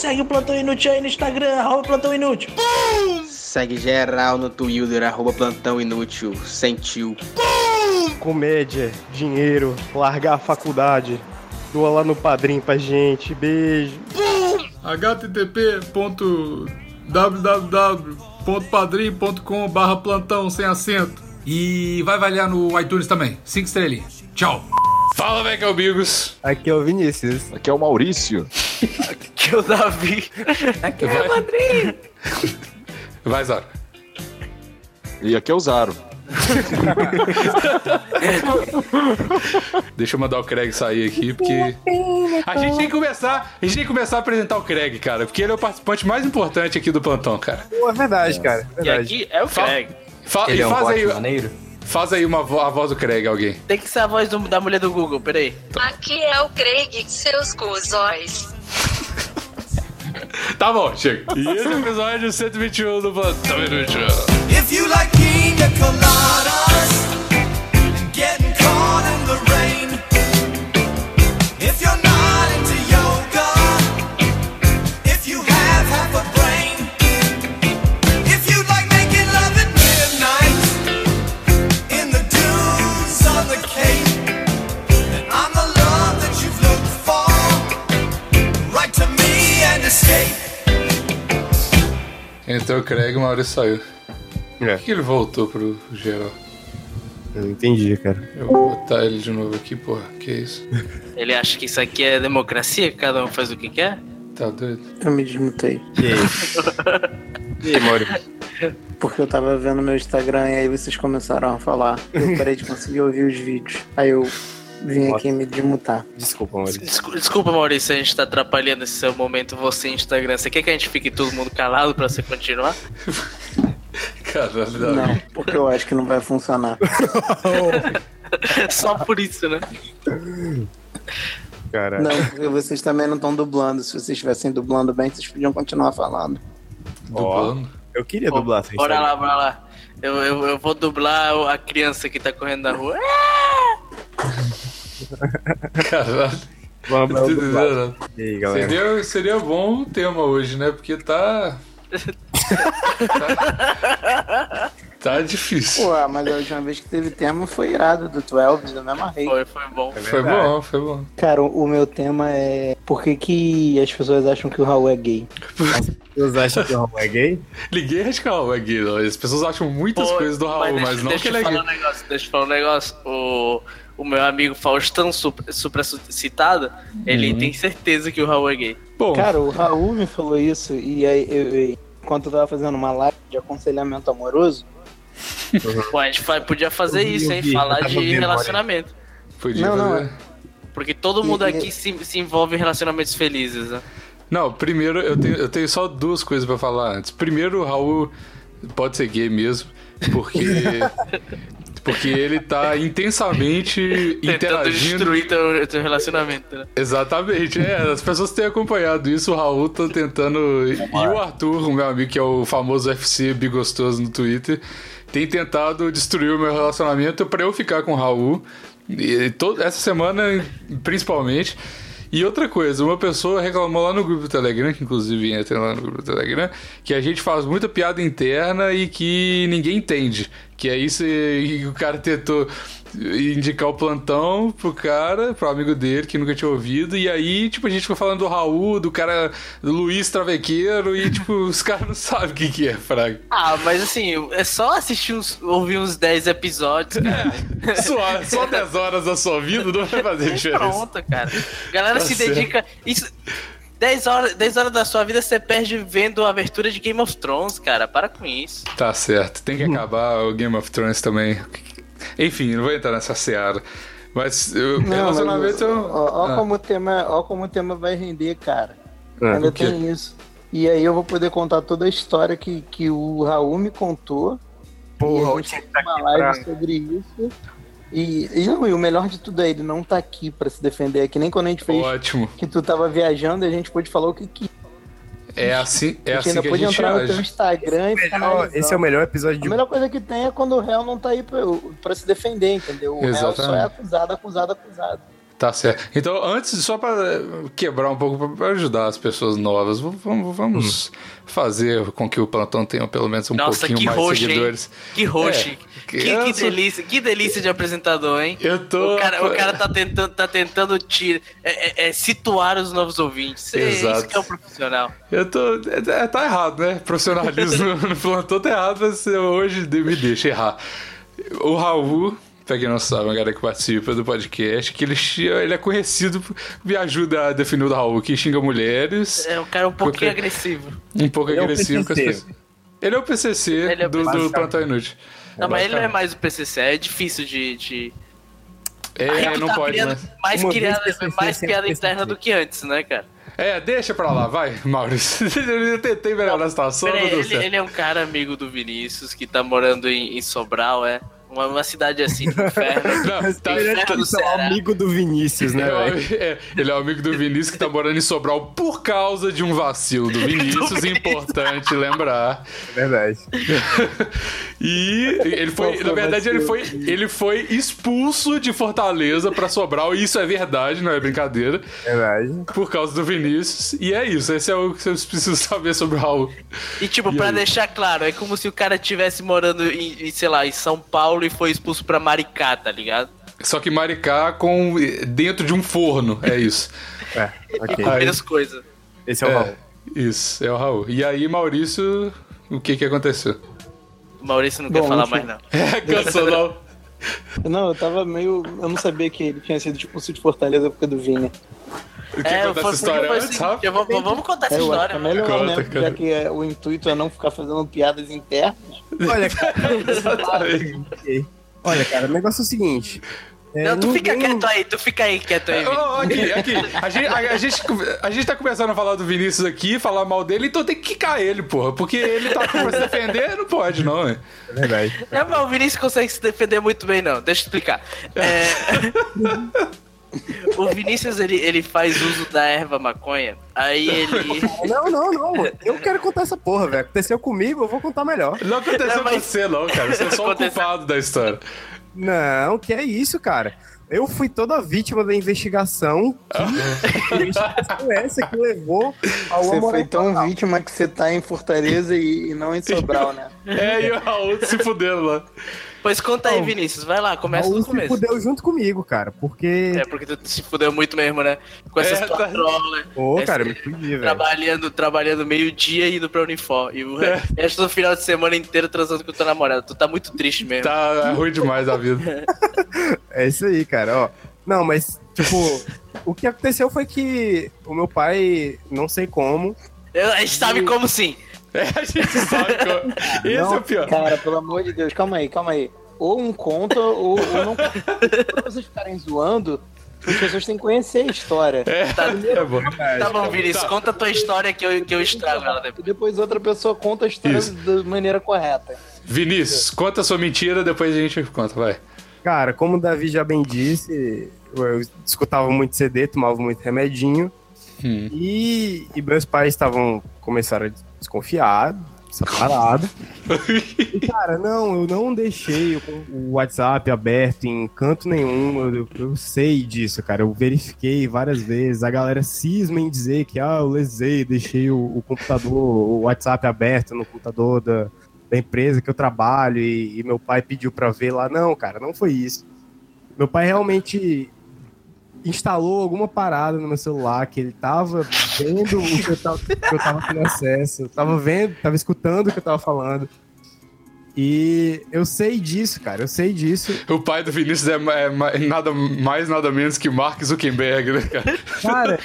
segue o Plantão Inútil aí no Instagram, arroba Plantão Inútil. Segue geral no Twitter, arroba Plantão Inútil, sentiu. Comédia, dinheiro, largar a faculdade. Doa lá no padrinho pra gente. Beijo. http.www.padrim.com barra plantão sem acento. E vai avaliar no iTunes também. Cinco estrelinhas. Tchau. Fala, velho, amigos. Aqui é o Vinícius. Aqui é o Maurício. Que o Davi. Aqui é o Padrinho. Vai, Zara. E aqui é o Zaro. Deixa eu mandar o Craig sair aqui, porque. A gente tem que começar. A gente tem que começar a apresentar o Craig, cara. Porque ele é o participante mais importante aqui do plantão, cara. Pô, é verdade, cara. É E verdade. aqui é o Craig. Fa Ele e é um faz aí. maneiro. Faz aí uma vo- a voz do Craig, alguém. Tem que ser a voz do- da mulher do Google, peraí. Aqui é o Craig, seus cuzóis. Tá bom, chega. E esse é o episódio 121 um do Plantão Inútil. If you like pina coladas Entrou o Craig, o Maurício saiu. É. Por que ele voltou pro geral? Eu não entendi, cara. Eu vou botar ele de novo aqui, porra. Que isso? Ele acha que isso aqui é democracia, que cada um faz o que quer? Tá doido? Eu me desmutei. Que isso? E aí, Maurício? Porque eu tava vendo meu Instagram e aí vocês começaram a falar. Eu parei de conseguir ouvir os vídeos. Aí eu vim aqui me desmutar. Desculpa, Maurício. Desculpa, desculpa, Maurício, a gente tá atrapalhando esse seu momento, você Instagram. Você quer que a gente fique todo mundo calado pra você continuar? Caralho, Davi. Não, porque eu acho que não vai funcionar. Só por isso, né? Caralho. Não, porque vocês também não estão dublando. Se vocês estivessem dublando bem, vocês podiam continuar falando. Dublando. Eu queria dublar sem Bora Instagram. lá, bora lá. Eu, eu, eu vou dublar a criança que tá correndo na rua. Caralho. Aí? Seria, seria bom o tema hoje, né? Porque tá. tá, tá difícil. Pô, mas a última vez que teve tema foi irado do 12, eu me amarrei. Foi, foi bom. Foi bom, foi bom. Cara, o meu tema é por que, que as pessoas acham que o Raul é gay? Vocês acham que o Raul é gay? Liguei acho que é o Raul é gay, não. As pessoas acham muitas Pô, coisas do Raul, mas, deixa, não deixa que ele eu é falar gay. um negócio, deixa eu falar um negócio. O, o meu amigo Faustão, super, super citado, ele Uhum. tem certeza que o Raul é gay. Bom, Cara, o Raul me falou isso e aí eu, eu- enquanto eu tava fazendo uma live de aconselhamento amoroso, Pô, a gente podia fazer Eu isso, hein? vi, Falar de relacionamento. podia Não, não, fazer. Porque todo mundo E- e- aqui se, se envolve em relacionamentos felizes, né? Não, primeiro eu tenho, eu tenho só duas coisas pra falar antes. Primeiro, o Raul pode ser gay mesmo, porque. porque ele tá intensamente Tentando interagindo. destruir teu, teu relacionamento, né? Exatamente, é, as pessoas têm acompanhado isso, o Raul tá tentando. E o Arthur, o meu amigo, que é o famoso FC Bigostoso no Twitter, tem tentado destruir o meu relacionamento pra eu ficar com o Raul. E todo, essa semana, principalmente. E outra coisa, uma pessoa reclamou lá no grupo do Telegram, que inclusive entra lá no grupo do Telegram, que a gente faz muita piada interna e que ninguém entende. Que é isso e o cara tentou indicar o plantão pro cara, pro amigo dele que nunca tinha ouvido, e aí, tipo, a gente ficou falando do Raul, do cara, do Luiz Travequeiro, e, tipo, os caras não sabem o que, que é, Fraga. Ah, mas assim, é só assistir uns, ouvir uns 10 episódios, cara. Só, só 10 horas da sua vida não vai fazer diferença. Pronto, cara. A galera Tá se certo. dedica. Isso. 10 horas, 10 horas da sua vida você perde vendo a abertura de Game of Thrones, cara. Para com isso. Tá certo, tem que acabar o Game of Thrones também. Enfim, não vou entrar nessa seara. Mas eu, Não, relacionamento. mas, ó, ó Ah. como o tema, ó como o tema vai render, cara. Ah, Ainda tem isso. E aí eu vou poder contar toda a história que, que o Raul me contou. Porra, e a gente tinha fez tá uma aqui live pra... sobre isso. E, e, não, e o melhor de tudo é ele não tá aqui pra se defender, é que nem quando a gente fez Ótimo. que tu tava viajando e a gente pôde falar o que que É assim, é gente assim ainda que a pode gente entrar no teu age. Instagram e ficar Melhor- esse é o melhor episódio de A melhor coisa que tem é quando o réu não tá aí pra, pra se defender, entendeu? O réu só é Exatamente. acusado, acusado, acusado. Tá certo. Então, antes, só pra quebrar um pouco, pra ajudar as pessoas novas, vamos, vamos fazer com que o plantão tenha pelo menos um Nossa, pouquinho mais roxo, hein? seguidores. Que roxo. É, que, que- que delícia, que delícia de apresentador, hein? Eu tô. O cara, o cara tá tentando, tá tentando te, é, é, é, situar os novos ouvintes. É Exato. Isso que é um profissional. Eu tô. É, tá errado, né? Profissionalismo no plantão tá errado, mas hoje me deixa errar. O Raul, pra quem não sabe, uma galera que participa do podcast, que ele, ele é conhecido, por- me ajuda a definir o Raul, que xinga mulheres, É um cara um pouquinho Porque- agressivo. um pouco Ele é agressivo com as pessoas. Ele é o PCC Ele é o do, do. Plantão Inútil. Não, mas ele não é mais o PCC, é difícil de. de... É, não tá pode, né? mais, Uma criada, PCC, mais sempre piada interna do que antes, né, cara? É, deixa pra lá, vai, Maurício. Eu tentei melhorar a situação, ele, ele é um cara amigo do Vinícius que tá morando em, em Sobral, é? Uma, uma cidade assim, do inferno. Não, tá- Inferno Ele é do o Ceará. amigo do Vinícius, né, É, é, ele é o amigo do Vinícius que tá morando em Sobral por causa de um vacilo do Vinícius, importante lembrar. É verdade. E ele foi, foi na verdade, ele foi, ele foi expulso de Fortaleza pra Sobral, e isso é verdade, não é brincadeira, Verdade. por causa do Vinícius. E é isso, esse é o que vocês precisam saber sobre o Raul. E tipo, E pra aí? deixar claro, é como se o cara estivesse morando em, em, sei lá, em São Paulo e foi expulso pra Maricá, tá ligado? Só que Maricá com dentro de um forno, é isso. É, ok. Com menos coisa. Esse é o É, Raul. isso, é o Raul. E aí, Maurício, o que que aconteceu? O Maurício não quer Bom, falar enfim. mais, não. É, cansou não. Não, eu tava meio. Eu não sabia que ele tinha sido expulso de Fortaleza por causa do Vini. O que É, conta essa história antes, Rafa? eu vou- vou- Vamos contar essa É, eu história. é melhor, Conta, né? cara. Já que é, o intuito é não ficar fazendo piadas internas. Olha, cara. Olha, cara, o negócio é o seguinte. é, Não, tu fica ninguém- quieto aí, tu fica aí quieto aí, aqui. A gente, a, a gente, a gente tá começando a falar do Vinícius aqui, falar mal dele, então tem que quicar ele, porra. Porque ele tá pra se defender, não pode, não, hein? É verdade. Não, mas o Vinícius consegue se defender muito bem, não. Deixa eu explicar. É, o Vinícius, ele, ele faz uso da erva maconha. Aí ele... Não, não, não. Eu quero contar essa porra, velho. Aconteceu comigo, eu vou contar melhor. Não aconteceu Não, com mas- você, não, cara. Você é só o Aconteceu. culpado da história. Não, que é isso, cara. Eu fui toda vítima da investigação. Que investigação é essa que levou ao Você foi tão vítima que você tá em Fortaleza e, e não em Sobral, né? É, e o Raul se fudendo lá. Pois conta aí. Vinícius. Vai lá, começa do se começo. fudeu junto comigo, cara. Porque. É, porque tu se fudeu muito mesmo, né? Com essas É, tá- patrolas. Ô, Esse- cara, eu me fudi, velho. Trabalhando, trabalhando meio-dia e indo pra Unifor. E o É. resto do final de semana inteiro transando com tua namorada. Tu tá muito triste mesmo. Tá ruim demais a vida. É isso aí, cara, ó. Não, mas, tipo, o que aconteceu foi que o meu pai, não sei como. Eu- a gente sabe como sim. É, a gente sabe que esse é o pior. Cara, pelo amor de Deus, calma aí, calma aí. Ou um conta, ou, ou não conta. Quando vocês ficarem zoando, as pessoas têm que conhecer a história. É, é bom. Tá bom, Vinícius, Tá. conta a tua história que eu, que eu estrago ela depois. E depois outra pessoa conta a história Isso. da maneira correta. Vinícius, conta a sua mentira, depois a gente conta, vai. Cara, como o Davi já bem disse, eu escutava muito CD, tomava muito remedinho. Hum. E, e meus pais estavam começaram a desconfiar dessa parada. E, cara, não, eu não deixei o, o WhatsApp aberto em canto nenhum. Eu, eu- eu sei disso, cara. Eu verifiquei várias vezes. A galera cisma em dizer que, ah, eu lesei, deixei o, o computador, o WhatsApp aberto no computador da, da empresa que eu trabalho e, e meu pai pediu pra ver lá. Não, cara, não foi isso. Meu pai realmente instalou alguma parada no meu celular que ele tava vendo o que eu tava, que eu tava tendo acesso, tava vendo, tava escutando o que eu tava falando. E eu sei disso, cara, eu sei disso. O pai do Vinícius é, é ma- nada mais, nada menos que Mark Zuckerberg, né, cara? Cara,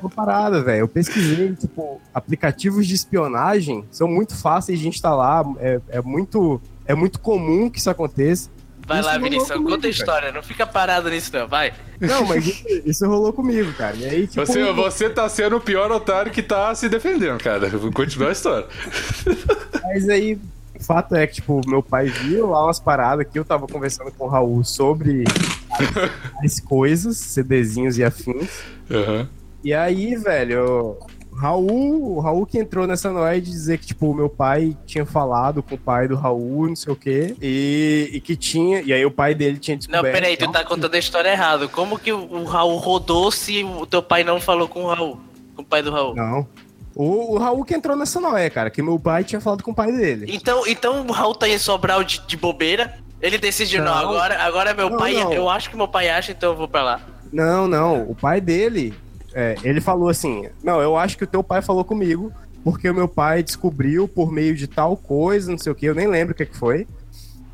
uma parada, velho. Eu pesquisei, tipo, aplicativos de espionagem são muito fáceis de instalar, é, é muito é muito comum que isso aconteça. Vai Isso lá, Vinícius, comigo, conta a história. Não fica parado nisso, não. Vai. Não, mas isso, isso rolou comigo, cara. E aí, tipo, Você, você tá sendo o pior otário que tá se defendendo, cara. Vou continuar a história. Mas aí, o fato é que, tipo, meu pai viu lá umas paradas que eu tava conversando com o Raul sobre as, as coisas, CDzinhos e afins. Aham. E aí, velho, eu- Raul, o Raul que entrou nessa noia de dizer que, tipo, o meu pai tinha falado com o pai do Raul, não sei o quê, e, e que tinha. E aí o pai dele tinha Não, descoberto. peraí, tu tá contando a história errada. Como que o Raul rodou se o teu pai não falou com o Raul? Com o pai do Raul? Não. O, o Raul que entrou nessa noia, cara, que meu pai tinha falado com o pai dele. Então, então o Raul tá em Sobral de, de bobeira. Ele decidiu, não, Não. agora, agora meu Não, pai. não. Eu acho que meu pai acha, então eu vou pra lá. Não, não. O pai dele, é, ele falou assim: Não, eu acho que o teu pai falou comigo, porque o meu pai descobriu por meio de tal coisa, não sei o que, eu nem lembro o que, que foi.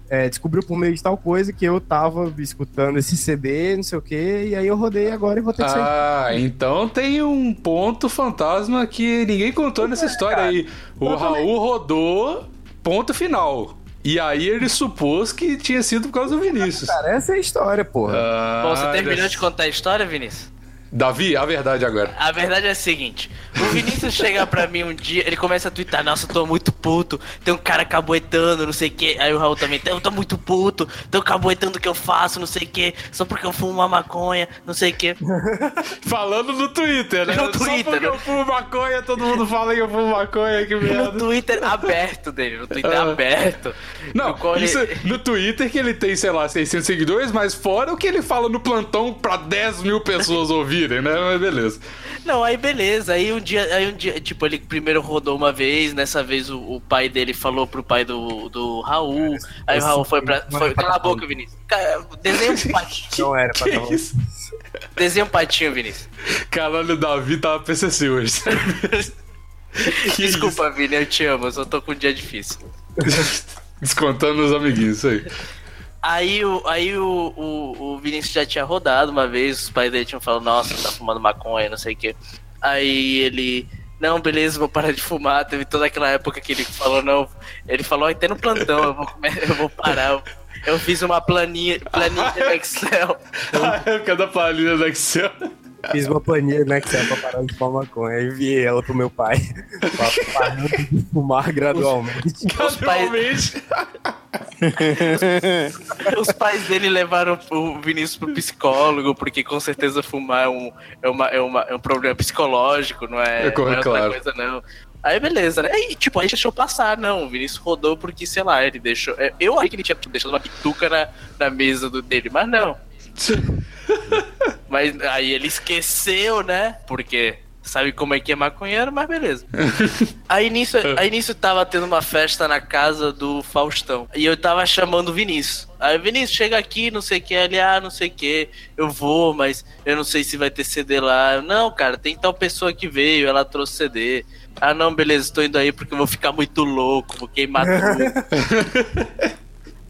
É, descobriu por meio de tal coisa que eu tava escutando esse CD, não sei o que, e aí eu rodei agora e vou ter que sair. Ah, então tem um ponto fantasma que ninguém contou nessa história aí. O Raul rodou, ponto final. E aí ele supôs que tinha sido por causa do Vinícius. Cara, essa é a história, porra. Ah, Bom, você terminou de contar a história, Vinícius? Davi, a verdade agora. A verdade é a seguinte: o Vinícius chega pra mim um dia, ele começa a twittar, nossa, eu tô muito puto, tem um cara caboetando, não sei o que. Aí o Raul também, eu tô muito puto, tô caboetando o que eu faço, não sei o que, só porque eu fumo uma maconha, não sei o que. Falando no Twitter, né? No Só Twitter, porque né? eu fumo maconha, todo mundo fala que eu fumo maconha, que No merda. Twitter aberto dele, no Twitter Ah. aberto. Não, No ele- isso no Twitter que ele tem, sei lá, 600 seguidores, mas fora o que ele fala no plantão pra 10 mil pessoas ouvirem, né? Mas beleza. Não, aí beleza. Aí um dia, aí um dia, tipo, ele primeiro rodou uma vez, nessa vez o, o pai dele falou pro pai do, do Raul. Aí o Raul foi pra. Foi, cala a boca, Vinícius. Cara, Desenha um patinho. Não era pra Que dar um- isso? Desenha um patinho, Vinícius. Caralho, o Davi tava PCC hoje. Que Desculpa, Vini, eu te amo, eu só tô com um dia difícil. Descontando os amiguinhos, isso aí. Aí, o, aí o, o, o Vinícius já tinha rodado uma vez, os pais dele tinham falado, nossa, tá fumando maconha, não sei o quê. Aí ele, não, beleza, vou parar de fumar. Teve toda aquela época que ele falou, não. Ele falou, até no plantão, eu vou, eu vou parar. Eu, fiz uma planinha, planinha no Excel. A época da palhinha do Excel. Fiz uma planilha no Excel pra parar de fumar maconha. Aí enviei ela pro meu pai. Pra parando de fumar gradualmente. Os pais, Gradualmente. os pais dele levaram o Vinícius pro psicólogo, porque com certeza fumar é um, é uma, é uma, é um problema psicológico, não é, É não é outra claro. coisa, não. Aí beleza, né? Aí, tipo, a gente deixou passar, não. O Vinícius rodou porque, sei lá, ele deixou. é, Eu achei que ele tinha deixado uma pituca na, na mesa do, dele, mas não. Mas aí ele esqueceu, né? Porque sabe como é que é maconheiro, mas beleza. Aí nisso, aí nisso tava tendo uma festa na casa do Faustão. E eu tava chamando o Vinícius. Aí Vinícius, chega aqui, não sei o que, ele, ah, não sei o que, eu vou, mas eu não sei se vai ter CD lá. Eu, não, cara, tem tal pessoa que veio, ela trouxe CD. Ah, não, beleza, estou indo aí porque eu vou ficar muito louco, vou queimar tudo.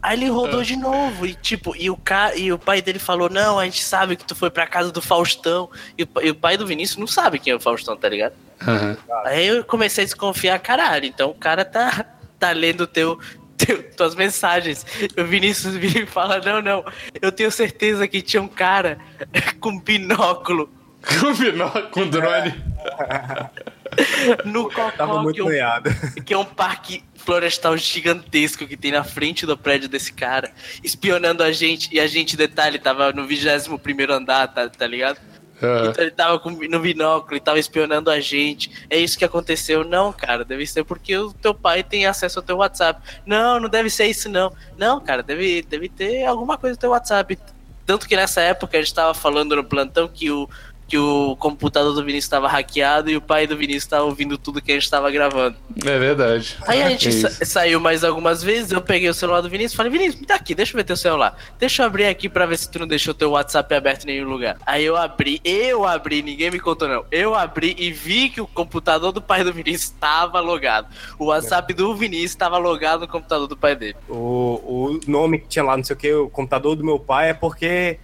Aí ele rodou de novo e tipo, e o, ca... e o pai dele falou: Não, a gente sabe que tu foi pra casa do Faustão. E e o pai do Vinícius não sabe quem é o Faustão, tá ligado? Aham. Aí eu comecei a desconfiar, caralho, então o cara tá, tá lendo teu, teu, tuas mensagens. E o Vinícius vira e fala: Não, não, eu tenho certeza que tinha um cara com binóculo Com binóculo, com drone. no Tava Cocó, que muito é um que é um parque florestal gigantesco que tem na frente do prédio desse cara, espionando a gente, e a gente, detalhe, tava no 21 primeiro andar, tá, tá ligado? Aham. Então ele tava com, no binóculo e tava espionando a gente. É isso que aconteceu. Não, cara, deve ser porque o teu pai tem acesso ao teu WhatsApp. Não, não deve ser isso, não. Não, cara, deve, deve ter alguma coisa no teu WhatsApp. Tanto que nessa época a gente tava falando no plantão que o, que o computador do Vinícius estava hackeado e o pai do Vinícius tava ouvindo tudo que a gente tava gravando. É verdade. Aí a gente É sa- saiu mais algumas vezes, eu peguei o celular do Vinícius e falei, Vinícius, me dá aqui, deixa eu ver teu celular. Deixa eu abrir aqui pra ver se tu não deixou teu WhatsApp aberto em nenhum lugar. Aí eu abri, eu abri, ninguém me contou não. Eu abri e vi que o computador do pai do Vinícius estava logado. O WhatsApp do Vinícius estava logado no computador do pai dele. O, o nome que tinha lá, não sei o que, o computador do meu pai é porque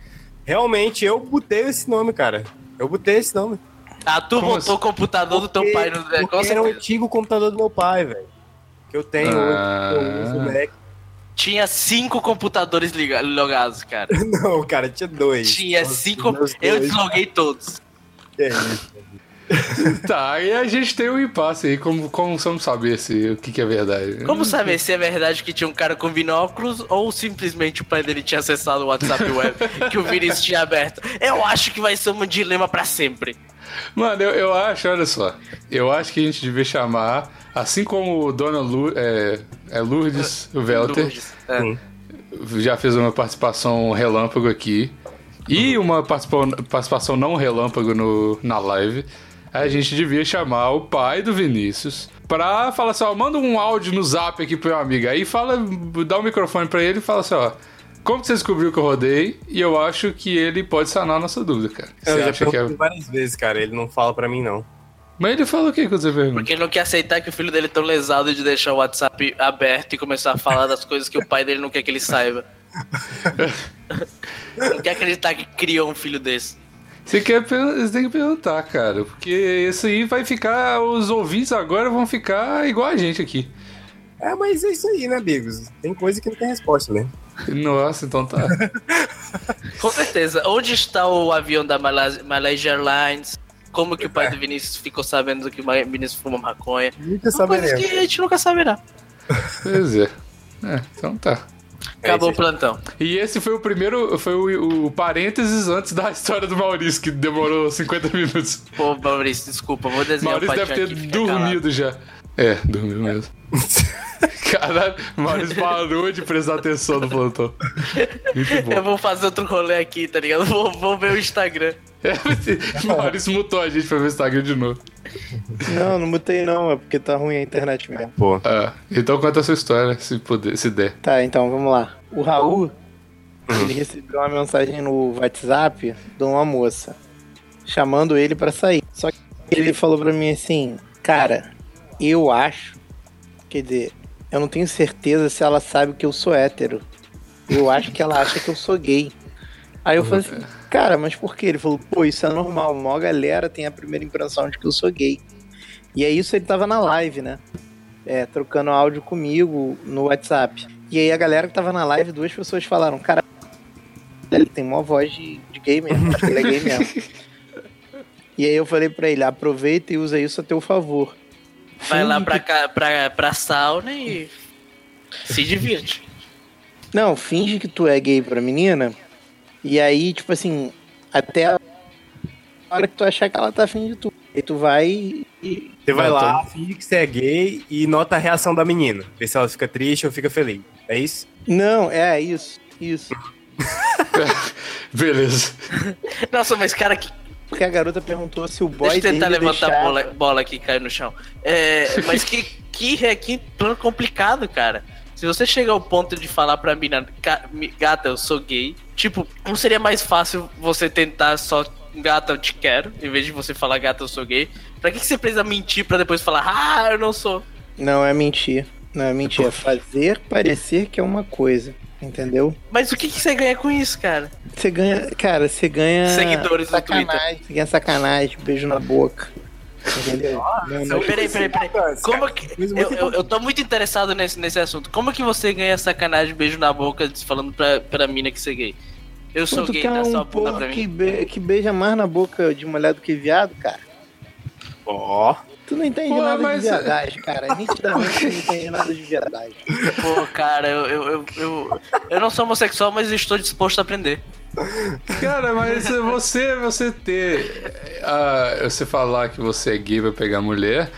realmente eu botei esse nome, cara. Eu botei esse nome. Ah, tu Como botou o computador do teu Porque- pai no. é, porque era o certeza. antigo computador do meu pai, velho. Que eu tenho Ah. hoje. que eu uso, né? Tinha cinco computadores logados, cara. Não, cara, tinha dois. Tinha Os cinco. Eu dois. desloguei todos. Que é isso. Tá, e a gente tem um impasse aí, como, como vamos saber se, o que, que é verdade? Como saber se é verdade que tinha um cara com binóculos ou simplesmente o pai dele tinha acessado o WhatsApp web que o Vinícius tinha aberto? Eu acho que vai ser um dilema pra sempre. Mano, eu, eu acho, olha só. Eu acho que a gente devia chamar, assim como Dona Lu, é, é Lourdes Welter Lourdes, é. já fez uma participação relâmpago aqui e uma participa- participação não relâmpago no, na live. A gente devia chamar o pai do Vinícius pra falar assim: ó, manda um áudio no zap aqui pro meu amigo. Aí fala, dá o microfone pra ele e fala assim: ó. Como que você descobriu que eu rodei? E eu acho que ele pode sanar a nossa dúvida, cara. Eu Você já acha que perguntei é... várias vezes, cara. Ele não fala pra mim, não. Mas ele fala o que quando você pergunta? Porque ele não quer aceitar que o filho dele é tão lesado de deixar o WhatsApp aberto e começar a falar das coisas que o pai dele não quer que ele saiba. não quer acreditar que criou um filho desse. Você, quer, você tem que perguntar, cara. Porque isso aí vai ficar. Os ouvintes agora vão ficar igual a gente aqui. É, mas é isso aí, né, amigos? Tem coisa que não tem resposta mesmo. Nossa, então tá. Com certeza. Onde está o avião da Malaysia, Malaysia Airlines? Como que o pai do Vinícius ficou sabendo que o Vinícius fuma maconha? Nunca São coisas saberemos. que a gente nunca saberá. Pois é. É, então tá. Acabou É o isso aí. plantão. E esse foi o primeiro. Foi o, o parênteses antes da história do Maurício, que demorou 50 minutos. Pô, Maurício, desculpa, vou desenhar Maurício o deve ter dormido já. É, dormiu mesmo. Caralho, Maurício parou de prestar atenção no plantão. Muito bom. Eu vou fazer outro rolê aqui, tá ligado? Vou, vou ver o Instagram. É, Maurício mutou a gente pra ver o Instagram de novo. Não, não mutei não, é porque tá ruim a internet mesmo. Pô. Ah, então conta a sua história, se, puder, se der. Tá, então vamos lá. O Raul, ele recebeu uma mensagem no WhatsApp de uma moça chamando ele pra sair. Só que ele falou pra mim assim, cara, eu acho, quer dizer, eu não tenho certeza se ela sabe que eu sou hétero. Eu acho que ela acha que eu sou gay. Aí eu falei assim, cara, mas por quê? Ele falou, pô, isso é normal, a maior galera tem a primeira impressão de que eu sou gay. E é isso, ele tava na live, né? É, trocando áudio comigo no WhatsApp. E aí a galera que tava na live, duas pessoas falaram, cara, ele tem uma voz de, de gay mesmo, acho que ele é gay mesmo. e aí eu falei pra ele, aproveita e usa isso a teu favor. Vai lá pra, pra, pra sauna e se divirte. Não, finge que tu é gay pra menina. E aí, tipo assim, até a hora que tu achar que ela tá afim de tu. Aí tu vai e. Você vai lá, finge que você é gay e nota a reação da menina. Vê se ela fica triste ou fica feliz. É isso? Não, é isso. Isso. Beleza. Nossa, mas cara, que, Porque a garota perguntou se o boy deixa eu tentar levantar a bola, bola aqui e cair no chão. É, mas que, que, é- que plano complicado, cara. Se você chegar ao ponto de falar pra mina, "Ga- mi- gata, eu sou gay, tipo, não seria mais fácil você tentar só, gata, eu te quero, em vez de você falar, gata, eu sou gay? Pra que, que você precisa mentir pra depois falar, ah, eu não sou? Não, é mentir. Não, é mentir. É fazer parecer que é uma coisa. Entendeu? Mas o que, que você ganha com isso, cara? Você ganha. Cara, você ganha. Seguidores no sacanagem. Você ganha sacanagem, beijo na boca. Entendeu? Não- Peraí, peraí, peraí. Como que. Eu, eu, eu tô muito interessado nesse, nesse assunto. Como que você ganha sacanagem, beijo na boca, falando pra, pra mina que você é gay? Eu sou tu gay, sua um pra porra que, mim. be- que beija mais na boca de mulher do que viado, cara? Ó. Tu não entende Pô, nada mas- de viadagem, cara. Nitidamente não entende nada de viadagem. Pô, cara, eu, eu, eu, eu, eu não sou homossexual, mas estou disposto a aprender. Cara, mas você, você ter. ah, você falar que você é gay pra pegar mulher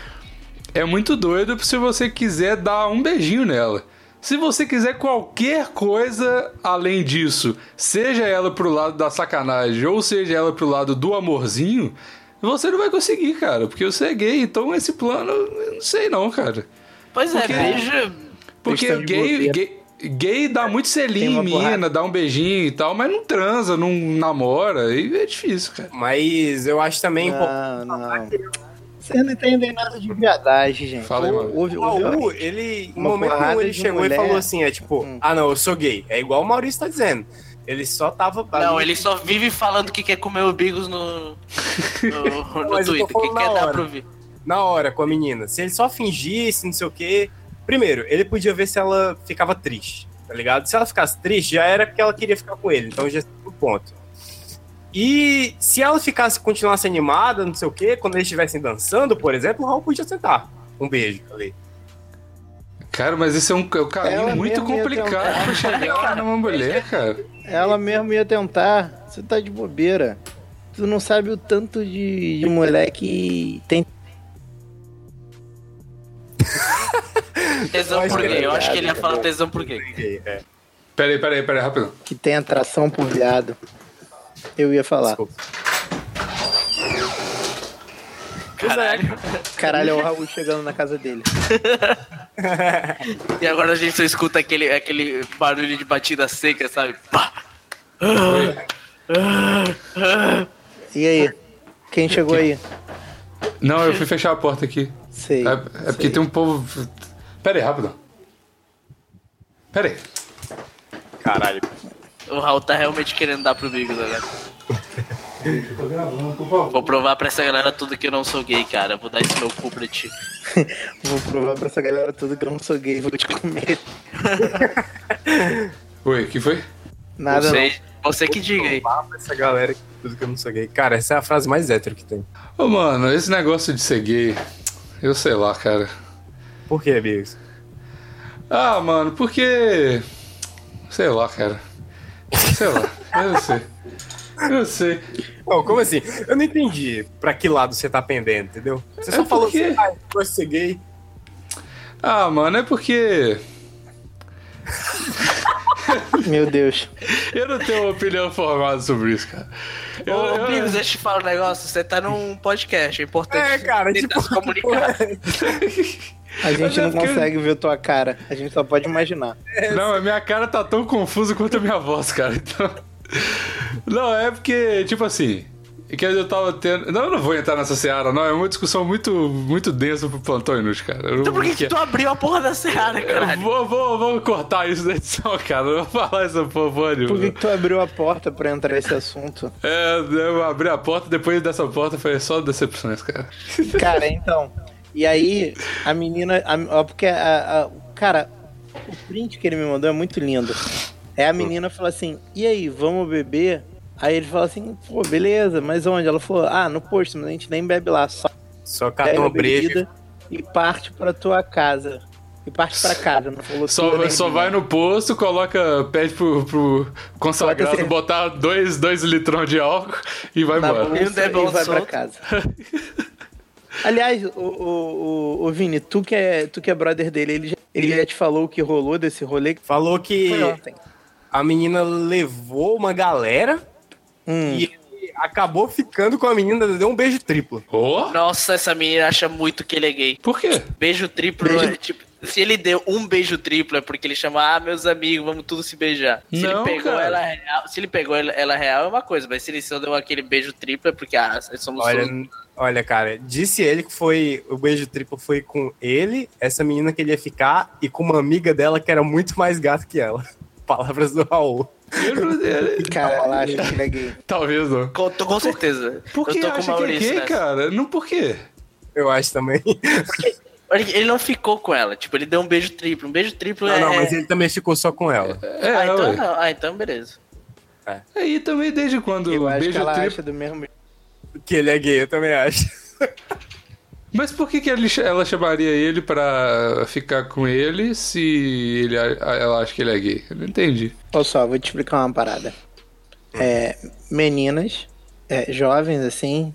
é muito doido se você quiser dar um beijinho nela. Se você quiser qualquer coisa além disso, seja ela pro lado da sacanagem ou seja ela pro lado do amorzinho, você não vai conseguir, cara, porque você é gay. Então esse plano, eu não sei não, cara. Pois é, Porque- beijo. Porque Questão de gay, gay, gay dá muito selinho em porrada. mina, dá um beijinho e tal, mas não transa, não namora, aí é difícil, cara. Mas eu acho também. Não, não. Vocês não entendem nada de viadagem, gente. Fala aí, mano. O ouve- Raul, ele, em Uma momento ele chegou mulher. e falou assim: é tipo, Hum. ah não, eu sou gay. É igual o Maurício tá dizendo. Ele só tava. Não, ali- ele só vive falando que quer comer o Bigos no, no, no Mas Twitter. Que quer na dar hora. pro ouvir. na hora com a menina. Se ele só fingisse, não sei o quê. Primeiro, ele podia ver se ela ficava triste, tá ligado? Se ela ficasse triste, já era porque ela queria ficar com ele. Então já é o ponto. E se ela ficasse, continuasse animada, não sei o quê, quando eles estivessem dançando, por exemplo, o Raul podia sentar. Um beijo ali. Cara, mas esse é um, é um caminho Ela muito complicado pra chegar numa mulher, cara. Ela mesmo ia tentar. Você tá de bobeira. Tu não sabe o tanto de, de moleque tem. Tesão por quê? Eu acho que ele ia falar tesão por quê? Peraí, peraí, peraí, rapidão. que tem atração por viado. Eu ia falar. Caralho. Caralho, é o Raul chegando na casa dele. E agora a gente só escuta aquele, aquele barulho de batida seca, sabe? Pá. E aí? Quem chegou aí? Não, eu fui fechar a porta aqui. Sei. É, é porque tem um povo. Pera aí, rapidão. Pera aí. Caralho. O Raul tá realmente querendo dar pro Bigos agora. Vou provar pra essa galera tudo que eu não sou gay, cara. Vou dar esse meu cu pra ti. Vou provar pra essa galera tudo que eu não sou gay, vou te comer. Oi, o que foi? Nada não. Você, você que diga aí. Provar pra essa galera que tudo que eu não sou gay. Cara, essa é a frase mais hétero que tem. Ô, mano, esse negócio de ser gay, eu sei lá, cara. Por quê, Bigos? Ah, mano, porque. Sei lá, cara. Sei lá, eu sei. Eu sei. Não, como assim? Eu não entendi pra que lado você tá pendendo, entendeu? Você só É falou porque- assim, ah, eu gosto de ser gay. Ah, mano, é porque. Meu Deus. Eu não tenho uma opinião formada sobre isso, cara. Eu, Ô, eu- Bigos, deixa eu te falar um negócio. Você tá num podcast, é importante É, cara, tentar tipo, se comunicar. A gente é não porque- consegue ver tua cara. A gente só pode imaginar. Não, a minha cara tá tão confusa quanto a minha voz, cara. Então. Não, é porque, tipo assim. Que eu tava tendo. Não, eu não vou entrar nessa seara, não. É uma discussão muito, muito densa pro plantão inútil, cara. Eu não Então por que, que tu abriu a porra da Seara, caralho? vou, vou, vou cortar isso da edição, cara. Eu vou falar essa porra, Por que, que tu abriu a porta pra entrar nesse assunto? É, eu abri a porta, depois dessa porta foi só decepções, cara. Cara, então. E aí, a menina. A, porque a, a- Cara, o print que ele me mandou é muito lindo. É a menina fala assim: e aí, vamos beber? Aí ele fala assim: pô, beleza, mas onde? Ela falou: ah, no posto, mas a gente nem bebe lá, só Só catou breja. bebida e parte pra tua casa. E parte pra casa, não falou Só, só vai no posto, coloca, pede pro, pro consagrado assim- botar dois, dois litrão de álcool e vai na embora. bolsa E vai pra casa. Aliás, o, o, o, o Vini, tu que, é, tu que é brother dele, ele já, ele já te falou o que rolou desse rolê? Falou que Foi ontem. A menina levou uma galera Hum. e ele acabou ficando com a menina, deu um beijo triplo. Ô, Nossa, essa menina acha muito que ele é gay. por quê? Beijo triplo Beijo- é tipo. Se ele deu um beijo triplo é porque ele chama, ah, meus amigos, vamos tudo se beijar. Se Não, ele pegou cara. ela real, se ele pegou ela, ela real é uma coisa, mas se ele só deu aquele beijo triplo é porque, ah, somos Olha, todos- olha, cara, disse ele que foi o beijo triplo foi com ele, essa menina que ele ia ficar e com uma amiga dela que era muito mais gata que ela. Palavras do Raul. Eu não- é, Cara, ela acha que ele é gay. Talvez não. Com, tô com certeza. Por que eu tô com o acha que é Maurício gay, nessa. cara? Não por quê? Eu acho também. Olha, Ele não ficou com ela, tipo, ele deu um beijo triplo. Um beijo triplo Não, é. não, mas ele também ficou só com ela. É, ah, então ué. não. Ah, então beleza. Aí também desde quando Eu acho que beijo ela triplo. acha do mesmo Que ele é gay, eu também acho. Mas por que, que ele- ela chamaria ele pra ficar com ele se ele, ela acha que ele é gay? Eu não entendi. Olha só, vou te explicar uma parada. É, meninas, é, jovens, assim,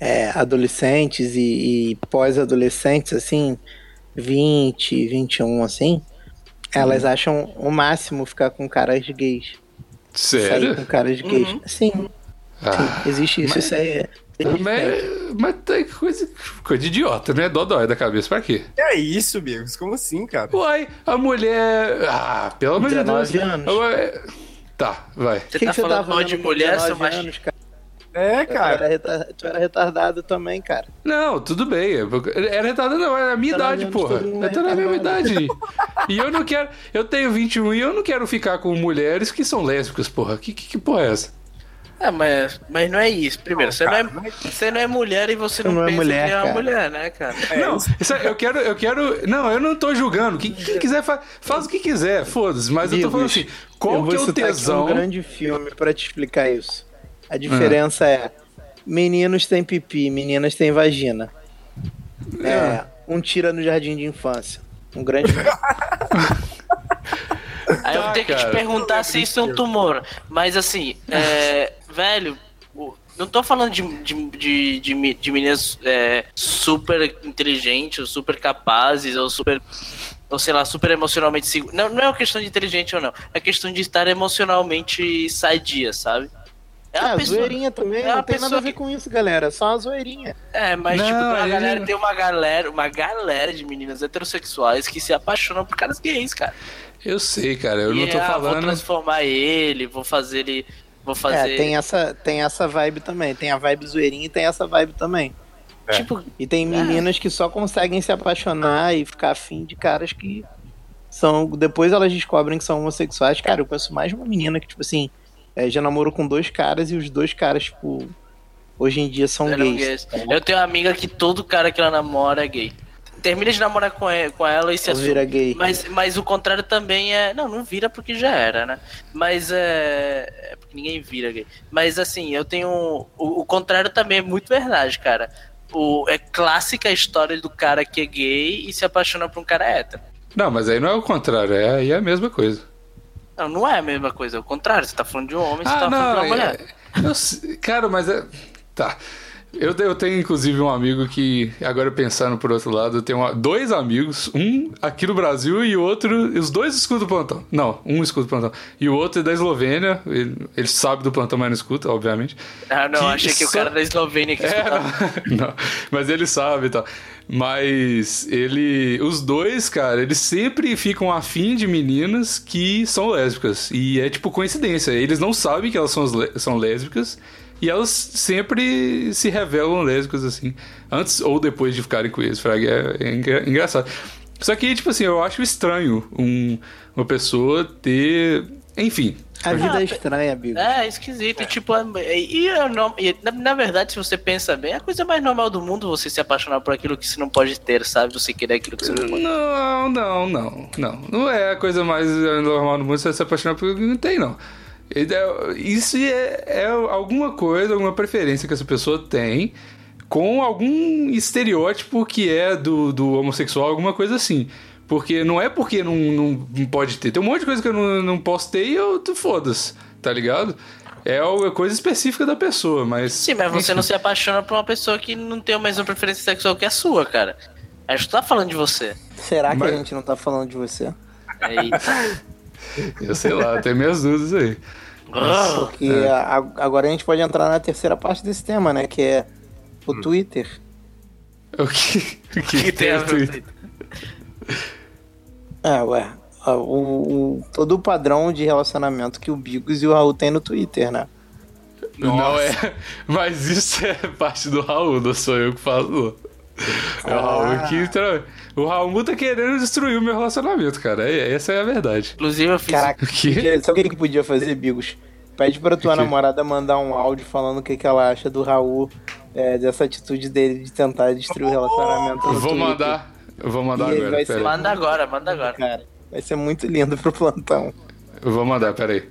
é, adolescentes e, e pós-adolescentes, assim, 20, 21, assim, elas acham o máximo ficar com caras gays. Sair Sério? com caras gays. Sim, Ah, sim, existe isso. Isso aí é. Mas, mas tem coisa, coisa de idiota, né? Dodói da cabeça. Pra quê? Que é isso, Bigos? Como assim, cara? Uai, a mulher. Ah, pelo amor de Deus. 19 anos. Ué, Tá, vai. Você que tá que você falando tava mal de com mulher, 19 seu macho. anos, cara? É, Tu cara. era, retar- tu era retardado também, cara. Não, tudo bem. Era retardado, não, era a minha Tá idade, porra. Mundo Eu tô na é mesma idade. E eu não quero. Eu tenho 21 e eu não quero ficar com mulheres que são lésbicas, porra. Que, que, que porra é essa? É, mas, mas não é isso. Primeiro, você, cara, não é, você não é mulher e você não, não é pensa mulher, que é uma cara. mulher, né, cara? não, isso é- eu quero, eu quero. Não, eu não tô julgando. Quem, quem quiser fa- faz o que quiser, foda-se. Mas eu tô falando assim, qual eu vou que é o tesão? um grande filme pra te explicar isso. A diferença é: meninos têm pipi, meninas têm vagina. É, um tira no jardim de infância. Um grande filme. Aí eu Tá, tenho que te perguntar se isso é um tumor. Mas assim, é, velho, Não tô falando de, de, de, de, de meninas é, super inteligentes, ou super capazes, ou super. Ou sei lá, super emocionalmente seguras. Não, não é uma questão de inteligente ou não. É questão de estar emocionalmente sadia, sabe? É Ah, uma pessoa- zoeirinha também, é uma não tem nada a ver que- com isso, galera. É só uma zoeirinha. É, mas Não, tipo, tem uma ele- galera, tem uma galera, uma galera de meninas heterossexuais que se apaixonam por caras gays, cara. Eu sei, cara, eu e não tô ah, Vou falando. transformar ele, vou fazer ele. Vou fazer. É, tem essa, tem essa vibe também. Tem a vibe zoeirinha e tem essa vibe também. Tipo, E tem meninas que só conseguem se apaixonar e ficar afim de caras que são. Depois elas descobrem que são homossexuais. Cara, eu conheço mais uma menina que, tipo assim, é, já namorou com dois caras e os dois caras, tipo, hoje em dia são gays. gays. Eu tenho uma amiga que todo cara que ela namora é gay. Termina de namorar com com ela e se Ou assume. vira gay. Mas, mas o contrário também é. Não, não vira porque já era, né? Mas é. é porque ninguém vira gay. Mas assim, eu tenho. O, o contrário também é muito verdade, cara. O, é clássica a história do cara que é gay e se apaixona por um cara hétero. Não, mas aí não é o contrário, é, aí é a mesma coisa. Não, não é a mesma coisa, é o contrário. Você tá falando de um homem, você Ah, tá falando de uma não, mulher. é- eu sei- cara, mas é. Tá. Eu, eu tenho inclusive um amigo que, agora pensando por outro lado, eu tenho uma- dois amigos, um aqui no Brasil e o outro. Os dois escutam o plantão. Não, um escuta o plantão. E o outro é da Eslovênia. Ele, ele sabe do plantão, mas não escuta, obviamente. Ah, não, que achei que o só- cara da Eslovênia que É, não, não, mas ele sabe e tal. Mas ele. Os dois, cara, eles sempre ficam afim de meninas que são lésbicas. E é tipo coincidência. Eles não sabem que elas são, são lésbicas. E elas sempre se revelam lésbicas, assim. Antes ou depois de ficarem com eles, Frag. É, é engra- engraçado. Só que, tipo assim, eu acho estranho um- uma pessoa ter. Enfim. A vida é estranha, amigo. É, esquisito. E, tipo, é- e, é no- e, na, na verdade, se você pensa bem, é a coisa mais normal do mundo você se apaixonar por aquilo que você não pode ter, sabe? Você querer aquilo que você não pode. Não, não, não, não. Não é a coisa mais normal do mundo você se apaixonar por alguém que não tem, não. É- Isso é, é alguma coisa, alguma preferência que essa pessoa tem com algum estereótipo que é do, do homossexual, alguma coisa assim. Porque não é porque não, não, pode ter. Tem um monte de coisa que eu não, não posso ter e eu foda-se, tá ligado? É uma coisa específica da pessoa, mas. Sim, mas você não se apaixona por uma pessoa que não tem a mesma preferência sexual que a sua, cara. A gente tá falando de você. Será que Mas- a gente não tá falando de você? Eita. Eu sei lá, tem minhas dúvidas aí. Porque a- agora a gente pode entrar na terceira parte desse tema, né? Que é o Twitter. O que, o que, que tem a no Twitter? É, ué. O, o- todo o padrão de relacionamento que o Bigos e o Raul tem no Twitter, né? Não é. Mas isso é parte do Raul, não sou eu que falo. É o Raul que. O Raul tá querendo destruir o meu relacionamento, cara. É- Essa é a verdade. Inclusive, eu fiz. Caraca, O quê? podia- sabe o que, que podia fazer, Bigos? Pede pra tua namorada mandar um áudio falando o que, que ela acha do Raul, é, dessa atitude dele de tentar destruir o relacionamento. Vou Twitter. mandar. Eu vou mandar E agora, vai ser- peraí. Manda agora, manda agora. Cara, vai ser muito lindo pro plantão. Eu vou mandar, peraí.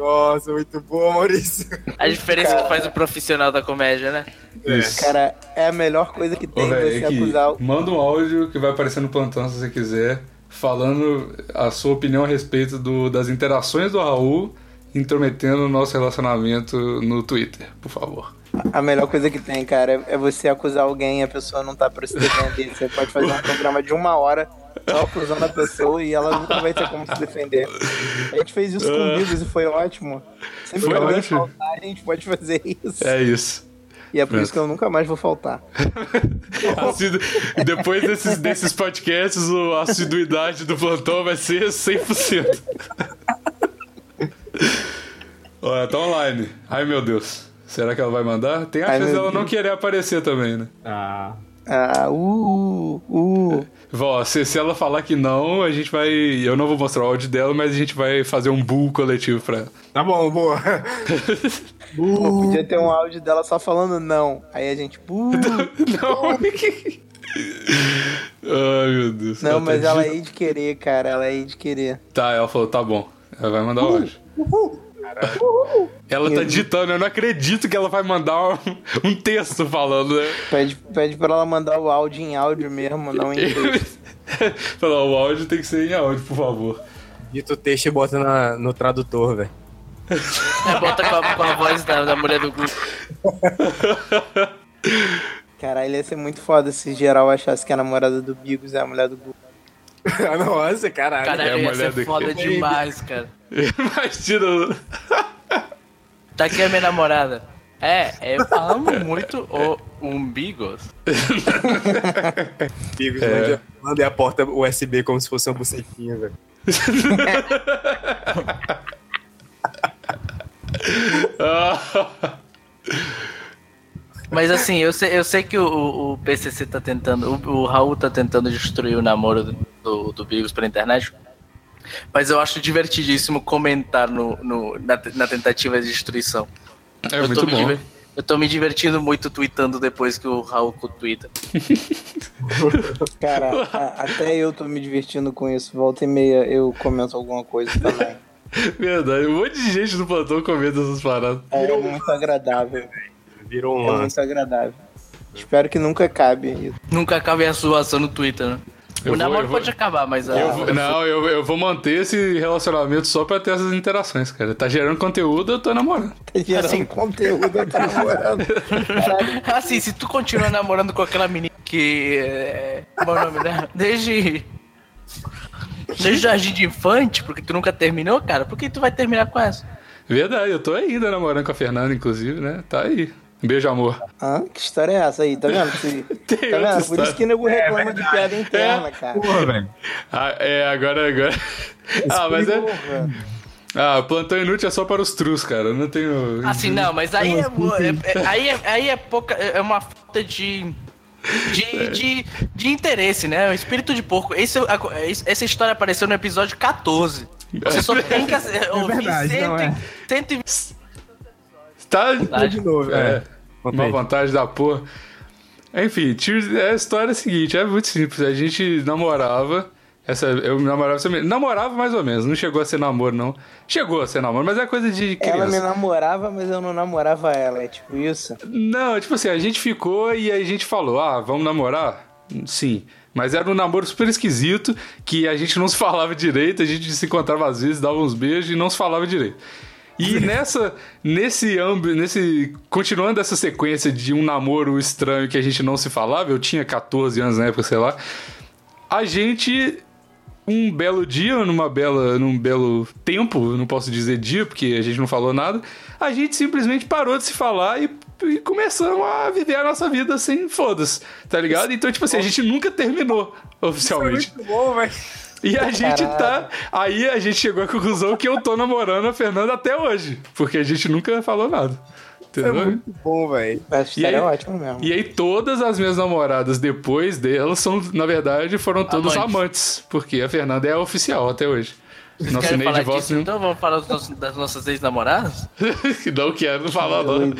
Nossa, muito bom, Maurício. A diferença que faz o profissional da comédia, né? Isso. Cara, é a melhor coisa que Ô, tem velho, você aqui, acusar o. manda um áudio que vai aparecer no plantão se você quiser, falando a sua opinião a respeito do- das interações do Raul intrometendo no nosso relacionamento no Twitter, por favor. A melhor coisa que tem, cara, é você acusar alguém e a pessoa não tá defender. Você pode fazer um programa de uma hora só acusando a pessoa e ela nunca vai ter como se defender. A gente fez isso com Bigos e foi ótimo. Sempre Foi que alguém ótimo. faltar, a gente pode fazer isso. É isso. E é por Pronto. isso que eu nunca mais vou faltar. Assidu- Depois desses, desses podcasts, a assiduidade do plantão vai ser 100%. Olha, tá online. Ai meu Deus. Será que ela vai mandar? Tem a Ai, chance dela não Deus. querer aparecer também, né? Ah. Ah, uh, uh. Vó, se, se ela falar que não, a gente vai. Eu não vou mostrar o áudio dela, mas a gente vai fazer um bull coletivo pra ela. Tá bom, boa. Pô, podia ter um áudio dela só falando não. Aí a gente, uh. Não! Ai meu Deus. Não, tá mas ela dito. é de querer, cara. Ela é de querer. Tá, ela falou, tá bom. Ela vai mandar o áudio. Ela tá digitando, eu não acredito que ela vai mandar um, um texto falando, né? Pede, pede pra ela mandar o áudio em áudio mesmo, não em texto. Falar, o áudio tem que ser em áudio, por favor. Dito o texto e bota na- no tradutor, velho. É, bota com a, com a voz da, da mulher do grupo. Caralho, ia ser muito foda se geral achasse que a namorada do Bigos é a mulher do Gugu. Nossa, caralho. Caralho, É ia ser do foda quê? demais, cara. Imagina. Tá aqui a minha namorada. É, eu amo muito o umbigos. Amigos, É. mande- Mandei a porta USB como se fosse uma bucetinha, velho. Mas assim, eu sei, eu sei que o, o- PCC tá tentando, o, o Raul tá tentando destruir o namoro do, do, do Bigos pela internet. Mas eu acho divertidíssimo comentar no, no- na, na tentativa de destruição. É eu, muito tô me bom. diver- eu tô me divertindo muito tweetando depois que o Raul twitta. Cara, a- até eu tô me divertindo com isso. Volta e meia eu comento alguma coisa também. Verdade, um monte de gente no plantão comendo essas paradas. É muito agradável. Virou um É lance. muito agradável. Espero que nunca acabe isso. Nunca acabe a zoação no Twitter, né? Eu o vou- namoro vou- pode acabar, mas a, Eu vou- não, eu, eu vou manter esse relacionamento só pra ter essas interações, cara. Tá gerando conteúdo, eu tô namorando. Tá gerando Assim- conteúdo, eu tô namorando. Assim, se tu continua namorando com aquela menina que. É, como é o nome dela? Desde. Desde o jardim de infante, porque tu nunca terminou, cara, por que tu vai terminar com essa? Verdade, eu tô ainda namorando com a Fernanda, inclusive, né? Tá aí. Beijo, amor. Hã? Que história é essa aí? Tá vendo? Tá vendo? Por história. isso que nego reclama de piada interna, cara. Porra, velho. Ah, é, agora, agora. Ah, mas é. Ah, plantão inútil é só para os trus, cara. Eu não tenho. Assim, não, mas aí é, é- é- aí é, aí é pouca. É uma falta de. De, de, de interesse, né? O espírito de porco. Esse, essa história apareceu no episódio 14. Você só tem que é, ouvir verdade, não é. 120 Tá. De novo, É. é. Uma vantagem da porra. Enfim, tio, a história é a seguinte: é muito simples. A gente namorava. Essa, eu namorava essa menina. Namorava mais ou menos, não chegou a ser namoro, não. Chegou a ser namoro, mas é coisa de Ela me criança. namorava, mas eu não namorava ela. É tipo isso? Não, tipo assim, a gente ficou e a gente falou: ah, vamos namorar? Sim. Mas era um namoro super esquisito, que a gente não se falava direito, a gente se encontrava às vezes, dava uns beijos e não se falava direito. E nessa, nesse âmbito, nesse, continuando essa sequência de um namoro estranho que a gente não se falava, eu tinha 14 anos na época, sei lá, a gente, um belo dia, numa bela, num belo tempo, não posso dizer dia, porque a gente não falou nada, a gente simplesmente parou de se falar e, e começamos a viver a nossa vida sem foda-se, tá ligado? Então, tipo assim, a gente nunca terminou oficialmente. Muito bom, velho. E a gente tá. Caralho. Aí a gente chegou à conclusão que eu tô namorando a Fernanda até hoje. Porque a gente nunca falou nada. É Entendeu? muito bom, velho. Essa história E aí- é ótima mesmo. E aí todas as minhas namoradas depois delas são, na verdade, foram todas Amantes. amantes. Porque a Fernanda é oficial até hoje. Não Querem assinei falar divórcio disso, nenhum. então vamos falar dos das nossas ex-namoradas? não quero falar, não.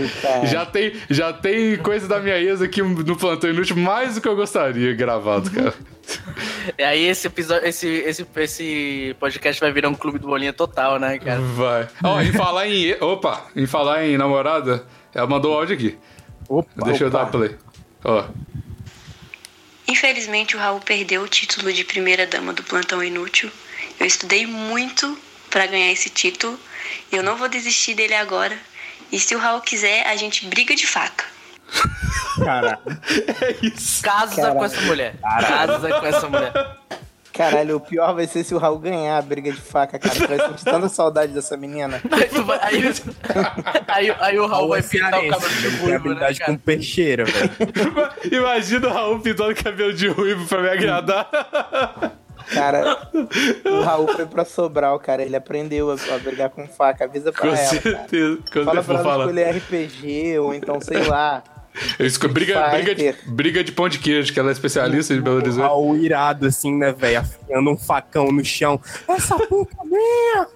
Já tem, já tem coisa da minha ex aqui no plantão inútil, mais do que eu gostaria gravado, cara. E aí esse episódio, esse, esse, esse podcast vai virar um clube do bolinha total, né, cara? Vai. Ó, em falar em. Opa, em falar em namorada, ela mandou áudio aqui. Opa, Deixa eu opa. dar play. Ó. Infelizmente, o Raul perdeu o título de primeira dama do Plantão Inútil. Eu estudei muito para ganhar esse título e eu não vou desistir dele agora. E se o Raul quiser, a gente briga de faca. Cara, É isso. Casa Caralho. com essa mulher. Casa com essa mulher. Caralho, o pior vai ser se o Raul ganhar a briga de faca, cara. Vai sentir tanta saudade dessa menina. Aí, vai- aí, aí, aí o Raul vai pintar o cabelo de ruivo, né, cara? com peixeira, velho. Imagina o Raul pintando cabelo de ruivo pra me agradar. Cara, o Raul foi pra Sobral, cara. Ele aprendeu a, a brigar com faca. Avisa pra Com ela, cara. certeza. Fala ele pra ela falar. escolher RPG ou então, sei lá. Esco- Briga, briga, de, briga de pão de queijo, que ela é especialista de Belo Horizonte. Raul irado, assim, né, velho? Afiando um facão no chão. Essa puta minha!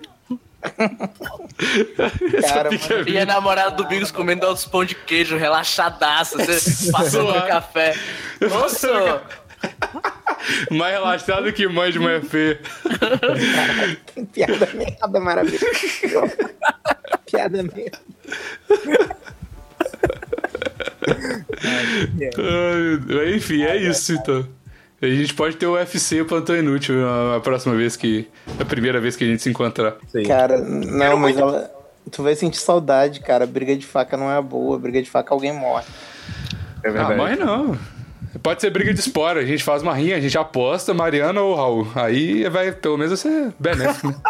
Cara, é E a namorada do Bigos comendo outros pão de queijo, relaxadaça, você passando no café. Nossa! mais relaxado que mãe de mulher feia. piada merda maravilhosa. piada merda. Ai, Enfim, é isso então. A gente pode ter o UFC Plantão Inútil a, a próxima vez que. A primeira vez que a gente se encontrar. Cara, não, mas ela, Tu vai sentir saudade, cara. Briga de faca não é boa. Briga de faca alguém morre. É Ah, verdade. mas não. Pode ser briga de espora, a gente faz uma rinha, a gente aposta, Mariana ou Raul. Aí vai, pelo menos, vai ser benéfico. né?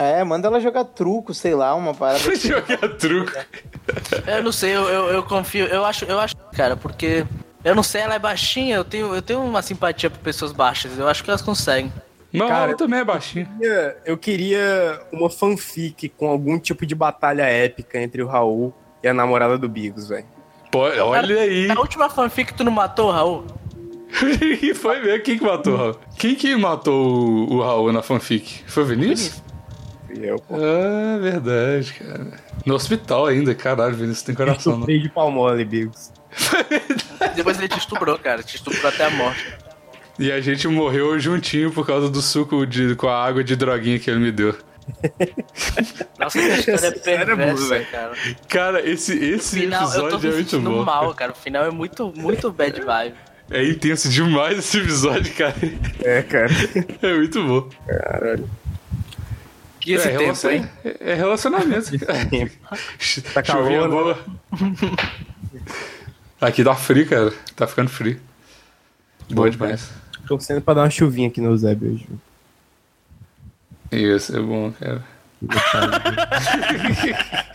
É, manda ela jogar truco, sei lá, uma parada. assim. Jogar truco. Eu não sei, eu, eu, eu confio, eu acho, eu acho, cara, porque eu não sei, ela é baixinha, eu tenho, eu tenho uma simpatia por pessoas baixas, eu acho que elas conseguem. Não, Cara, Raul também é baixinho. queria- Eu queria uma fanfic com algum tipo de batalha épica entre o Raul e a namorada do Bigos, velho. Pô, olha aí. Na última fanfic tu não matou, Raul? E foi ver quem que matou o Raul. Quem que matou o, o Raul na fanfic? Foi o Vinícius? E eu, pô. Ah, verdade, cara. No hospital ainda, caralho, Vinícius tem coração, não. Estuprei de palmole, Bigos. Depois ele te estuprou, cara, te estuprou até a morte. E a gente morreu juntinho por causa do suco de, com a água de droguinha que ele me deu. Nossa, essa história é é perversa, cara. Cara, esse, esse Final, eu tô episódio é muito bom. mal, cara. O final é muito, muito bad vibe. É intenso demais esse episódio, cara. É, cara. É muito bom. Que esse é, tempo, relacion- hein? é- é relacionamento. Tá Chuvinha calor, boa. Aqui tá frio, cara. Tá ficando frio. Boa demais. Torcendo pra dar uma chuvinha aqui no Zeb hoje. Isso, é bom, cara.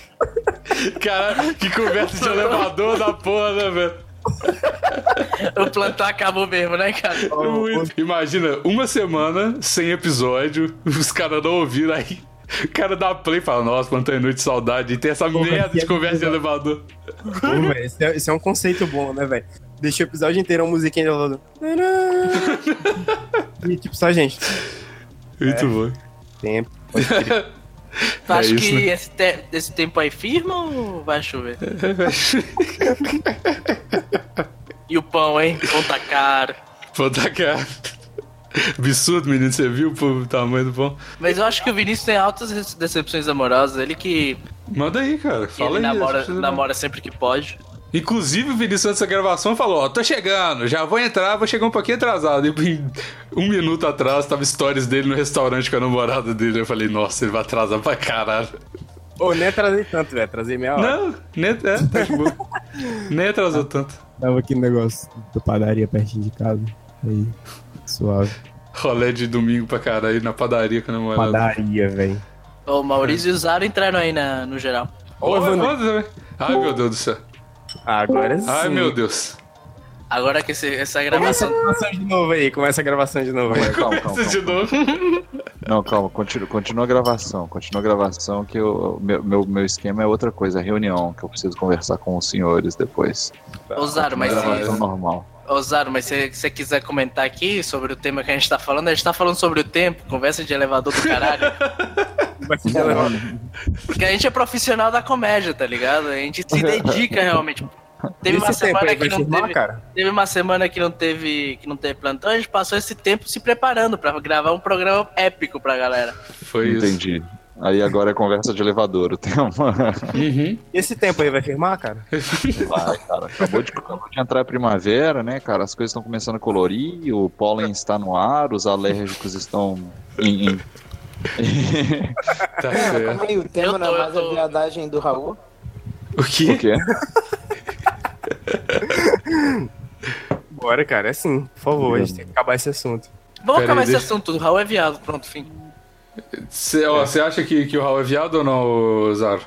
Cara, que conversa de elevador da porra, né, velho? O plantão acabou mesmo, né, cara? Muito. Imagina, uma semana sem episódio, os caras não ouviram, aí o cara dá play e fala, nossa, plantão inútil, saudade, e tem essa merda de conversa de é elevador. Pô, esse, é, esse é um conceito bom, né, velho? Deixa o episódio inteiro uma musiquinha de elevador. E tipo, só gente. Muito bom. Tempo. Tu acha isso, que né? esse, te- esse tempo aí firma ou vai chover? E o pão, hein? Pão tá caro. Pô, tá cara. Absurdo, menino, você viu o tamanho do pão? Mas eu acho que o Vinícius tem altas decepções amorosas. Ele que, Manda aí, cara. Fala ele aí. namora, namora sempre que pode. Inclusive, o Vinícius antes da gravação falou: Ó, tô chegando, já vou entrar, vou chegar um pouquinho atrasado. E um minuto atrás tava stories dele no restaurante com a namorada dele. Eu falei: Nossa, ele vai atrasar pra caralho. Ô, nem atrasei tanto, velho. Atrasei meia hora. Não, nem, é, tá de boa. nem atrasou tanto. Tava aqui no negócio da padaria pertinho de casa. Aí, suave. Rolé de domingo pra caralho na padaria com a namorada. Padaria, velho. O Maurício e o Zaro entraram aí na, no geral. Ô, Ô. Evandro. Ai, meu Deus do céu. Agora sim. Ai, meu Deus. Agora que esse- essa Começa a gravação. gravação de novo aí. Começa a gravação de novo aí. Calma, calma, Começa de calma. novo. Não, calma, continua, continua a gravação. Continua a gravação que o meu, meu, meu esquema é outra coisa, é reunião, que eu preciso conversar com os senhores depois. Zaro, mas gravação normal. Zaro, mas se você quiser comentar aqui sobre o tema que a gente tá falando, a gente tá falando sobre o tempo, conversa de elevador do caralho. Porque a gente é profissional da comédia, tá ligado? A gente se dedica realmente. Teve uma Esse semana que não teve. cara? Teve uma semana que não teve, que não teve plantão, a gente passou esse tempo se preparando pra gravar um programa épico pra galera. Foi isso. Entendi. Aí agora é conversa de elevador o tema. Uhum. Esse tempo aí vai firmar, cara? Vai, cara. Acabou de, acabou de entrar a primavera, né, cara? As coisas estão começando a colorir, o pólen está no ar, os alérgicos estão em. em- Tá Calma certo. aí, o tema não tô- é eu mais tô- a viadagem do Raul. O O quê? quê? Bora, cara. É assim, por favor. A gente tem que acabar esse assunto. Vamos Pera acabar aí, esse deixa- assunto. O Raul é viado, pronto, fim. Você você acha que, que o Raul é viado ou não, Zaro?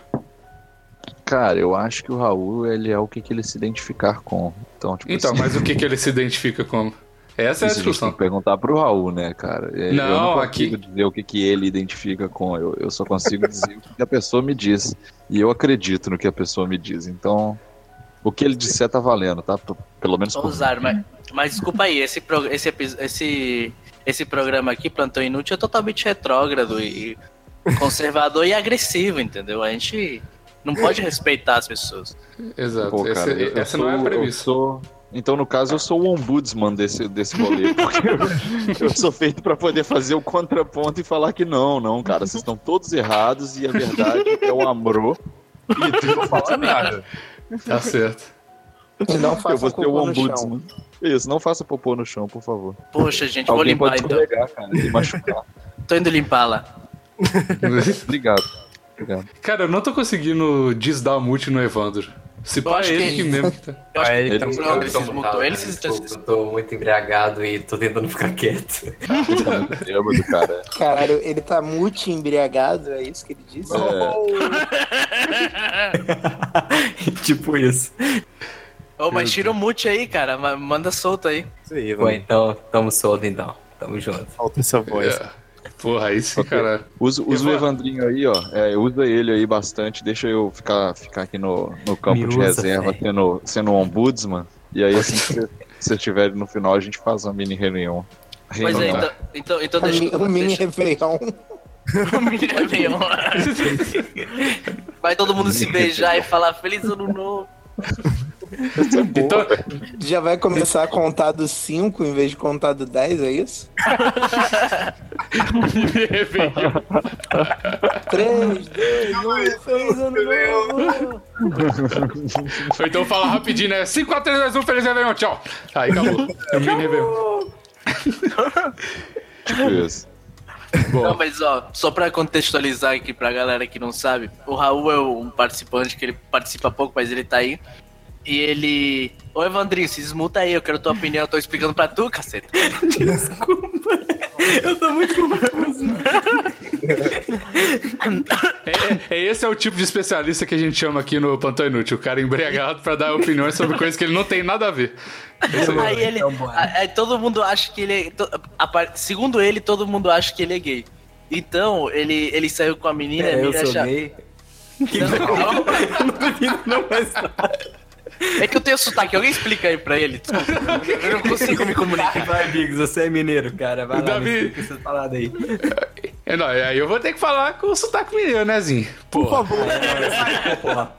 Cara, eu acho que o Raul, ele é o que, que ele se identificar com. Então, tipo Então, assim, mas o que, que ele se identifica como? Essa é a isso a gente tem discussão. que perguntar pro Raul, né, cara? É, eu Não, não consigo aqui- dizer o que, que ele identifica com. Eu, eu só consigo dizer o que a pessoa me diz. E eu acredito no que a pessoa me diz. Então, o que ele disser tá valendo, tá? Pelo menos mim. Zaro, mas, mas desculpa aí, esse, pro- esse, esse, esse programa aqui, Plantão Inútil, é totalmente retrógrado e conservador e agressivo, entendeu? A gente não pode respeitar as pessoas. Exato. Pô, Essa- cara, eu- eu essa não é a premissa. sou- Então, no caso, eu sou o ombudsman desse, desse rolê, porque eu, eu sou feito pra poder fazer o contraponto e falar que não, não, cara, vocês estão todos errados e a verdade é o amor. E tu não fala nada. Tá certo. E não Eu faça vou ser o cocô no chão. ombudsman. Isso, não faça popô no chão, por favor. Poxa, gente, vou Alguém limpar pode então. cara, e machucar. Tô indo limpar lá. Obrigado. ligado? Cara, eu não tô conseguindo desdar mute no Evandro. Se Eu pá, é acho ele que- que mesmo que tá. Eu acho que Ele ele, tá mutado, ele se se eu, eu tô muito embriagado e tô tentando ficar quieto. Bêbado, cara. Caralho, ele tá multi embriagado, é isso que ele disse? tipo isso. Ô, mas tira o mute aí, cara. ma- Manda solto aí. Isso aí, Bom, mano. então, tamo solto então. Tamo junto. Falta essa voz. É. Porra, aí sim, cara. Usa, usa o Evan- Evandrinho aí, ó. É, usa ele aí bastante. Deixa eu ficar, ficar aqui no, no campo Me de usa, reserva, sendo, sendo um ombudsman. E aí, assim que você- estiver no final, a gente faz uma mini reunião. Pois é, Reunião. então, então, então O deixa mi- o mini deixa- Réveillon. o mini Réveillon. Vai todo mundo se beijar e falar Feliz Ano Novo. Então, Já vai começar a contar do 5 em vez de contar do 10, é isso? Réveillon. 3, 2, 1, feliz ano novo! Ou então fala rapidinho, né? 5, 4, 3, 2, 1, feliz Réveillon, tchau. Aí acabou. É o mini Réveillon. Tipo isso. Não, mas ó, só pra contextualizar aqui pra galera que não sabe, o Raul é um participante que ele participa pouco, mas ele tá aí. E ele. Ô Evandrinho, se desmuta aí, eu quero tua opinião, eu tô explicando pra tu, caceta. Eu tô muito confuso. É, é, esse é o tipo de especialista que a gente chama aqui no Plantão Inútil. O cara embriagado pra dar opiniões sobre coisas que ele não tem nada a ver. Aí ele. a- Aí todo mundo acha que ele é. to- a Segundo ele, todo mundo acha que ele é gay. Então, ele, ele saiu com a menina. a É, eu menina sou acha- gay. Não, É que eu tenho sotaque, alguém explica aí pra ele. Desculpa. Eu não consigo me comunicar. Vai, Bigos, você é mineiro, cara. Vai lá, Davi- essa parada aí. É, não, aí eu vou ter que falar com o sotaque mineiro, né, Zinho? Por favor.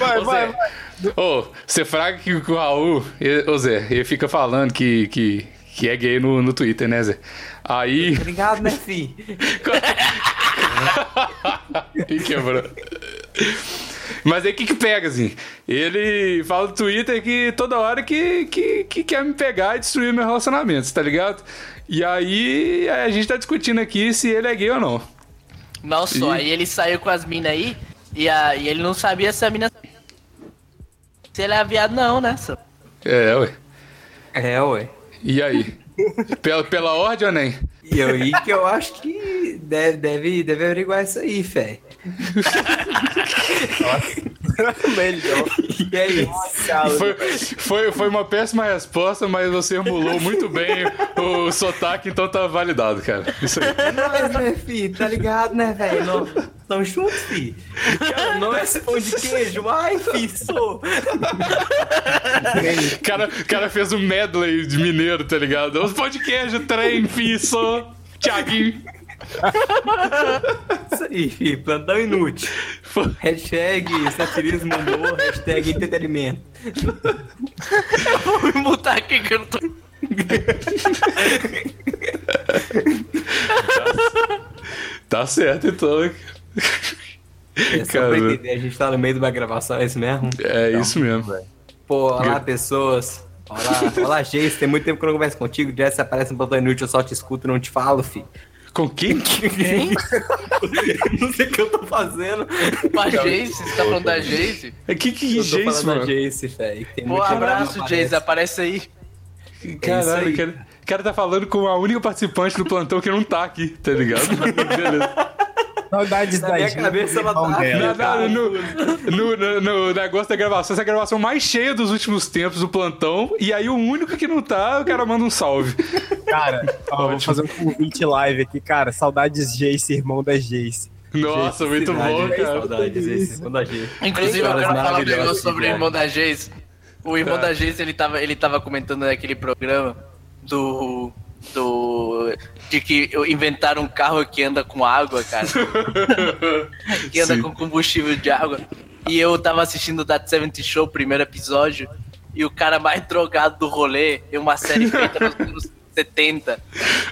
Vai, vai, vai. Ô, você fraga que que o Raul, ele- ô Zé, ele fica falando que, que, que é gay no, no Twitter, né, Zé? Aí. Obrigado, né, fi? e quebrou. Mas aí o que que pega, assim? Ele fala no Twitter que toda hora que, que, que quer me pegar e destruir meu relacionamento, tá ligado? E aí a gente tá discutindo aqui se ele é gay ou não. Não só, Ih. aí ele saiu com as minas aí e, a, e ele não sabia se a mina. Se ele é viado, não, né? só. É, ué. É, ué. E aí? pela, pela ordem ou nem? E aí que eu acho que deve, deve, deve averiguar isso aí, fé. Melhor. E é isso. Foi, foi, foi uma péssima resposta, mas você emulou muito bem o sotaque, então tá validado, cara. Isso aí. É nóis, né, fi? Tá ligado, né, velho? Nós Tamo juntos, fi. Cara, não é esse pão de queijo. Ai, fi, sou. O cara, cara fez um medley de mineiro, tá ligado? Os pão de queijo, trem, fiço, Thiaguinho. Isso aí, fi. Plantão inútil. Hashtag satirismo humor, hashtag entretenimento. Vou me mutar aqui que eu não tô. Tá certo, então. É só Cara. pra entender, a gente tá no meio de uma gravação, é isso mesmo? É isso mesmo. Pô, olá, pessoas. Olá, olá, Jace. Tem muito tempo que eu não converso contigo. Jess aparece no plantão inútil, eu só te escuto e não te falo, fi. Com quem? Quem? não sei o que eu tô fazendo. Com a Jace? Você tá falando da Jace? É que que Eu tô Jace, falando da mano? Jace, velho. Que abraço, Jace. aparece. Aí. Caralho, aí. o cara, o cara tá falando com a única participante do plantão que não tá aqui, tá ligado? Beleza. Saudades da minha cabeça ela tá- dela. Não, não, no, no, no- no negócio da gravação, essa é a gravação mais cheia dos últimos tempos do plantão. E aí o único que não tá, o cara manda um salve. Cara, ó, vou fazer um convite live aqui, cara. Saudades Jace, irmão da Jace. Nossa, muito bom, cara. Saudades, esse irmão da Jace. Inclusive, eu quero falar um negócio sobre o irmão da Jace. O irmão da Jace, ele tava, ele tava comentando naquele programa do. do. De que inventaram um carro que anda com água, cara. que anda Sim. com combustível de água. E eu tava assistindo o That 70 Show, primeiro episódio, e o cara mais drogado do rolê, em uma série feita nos anos 70.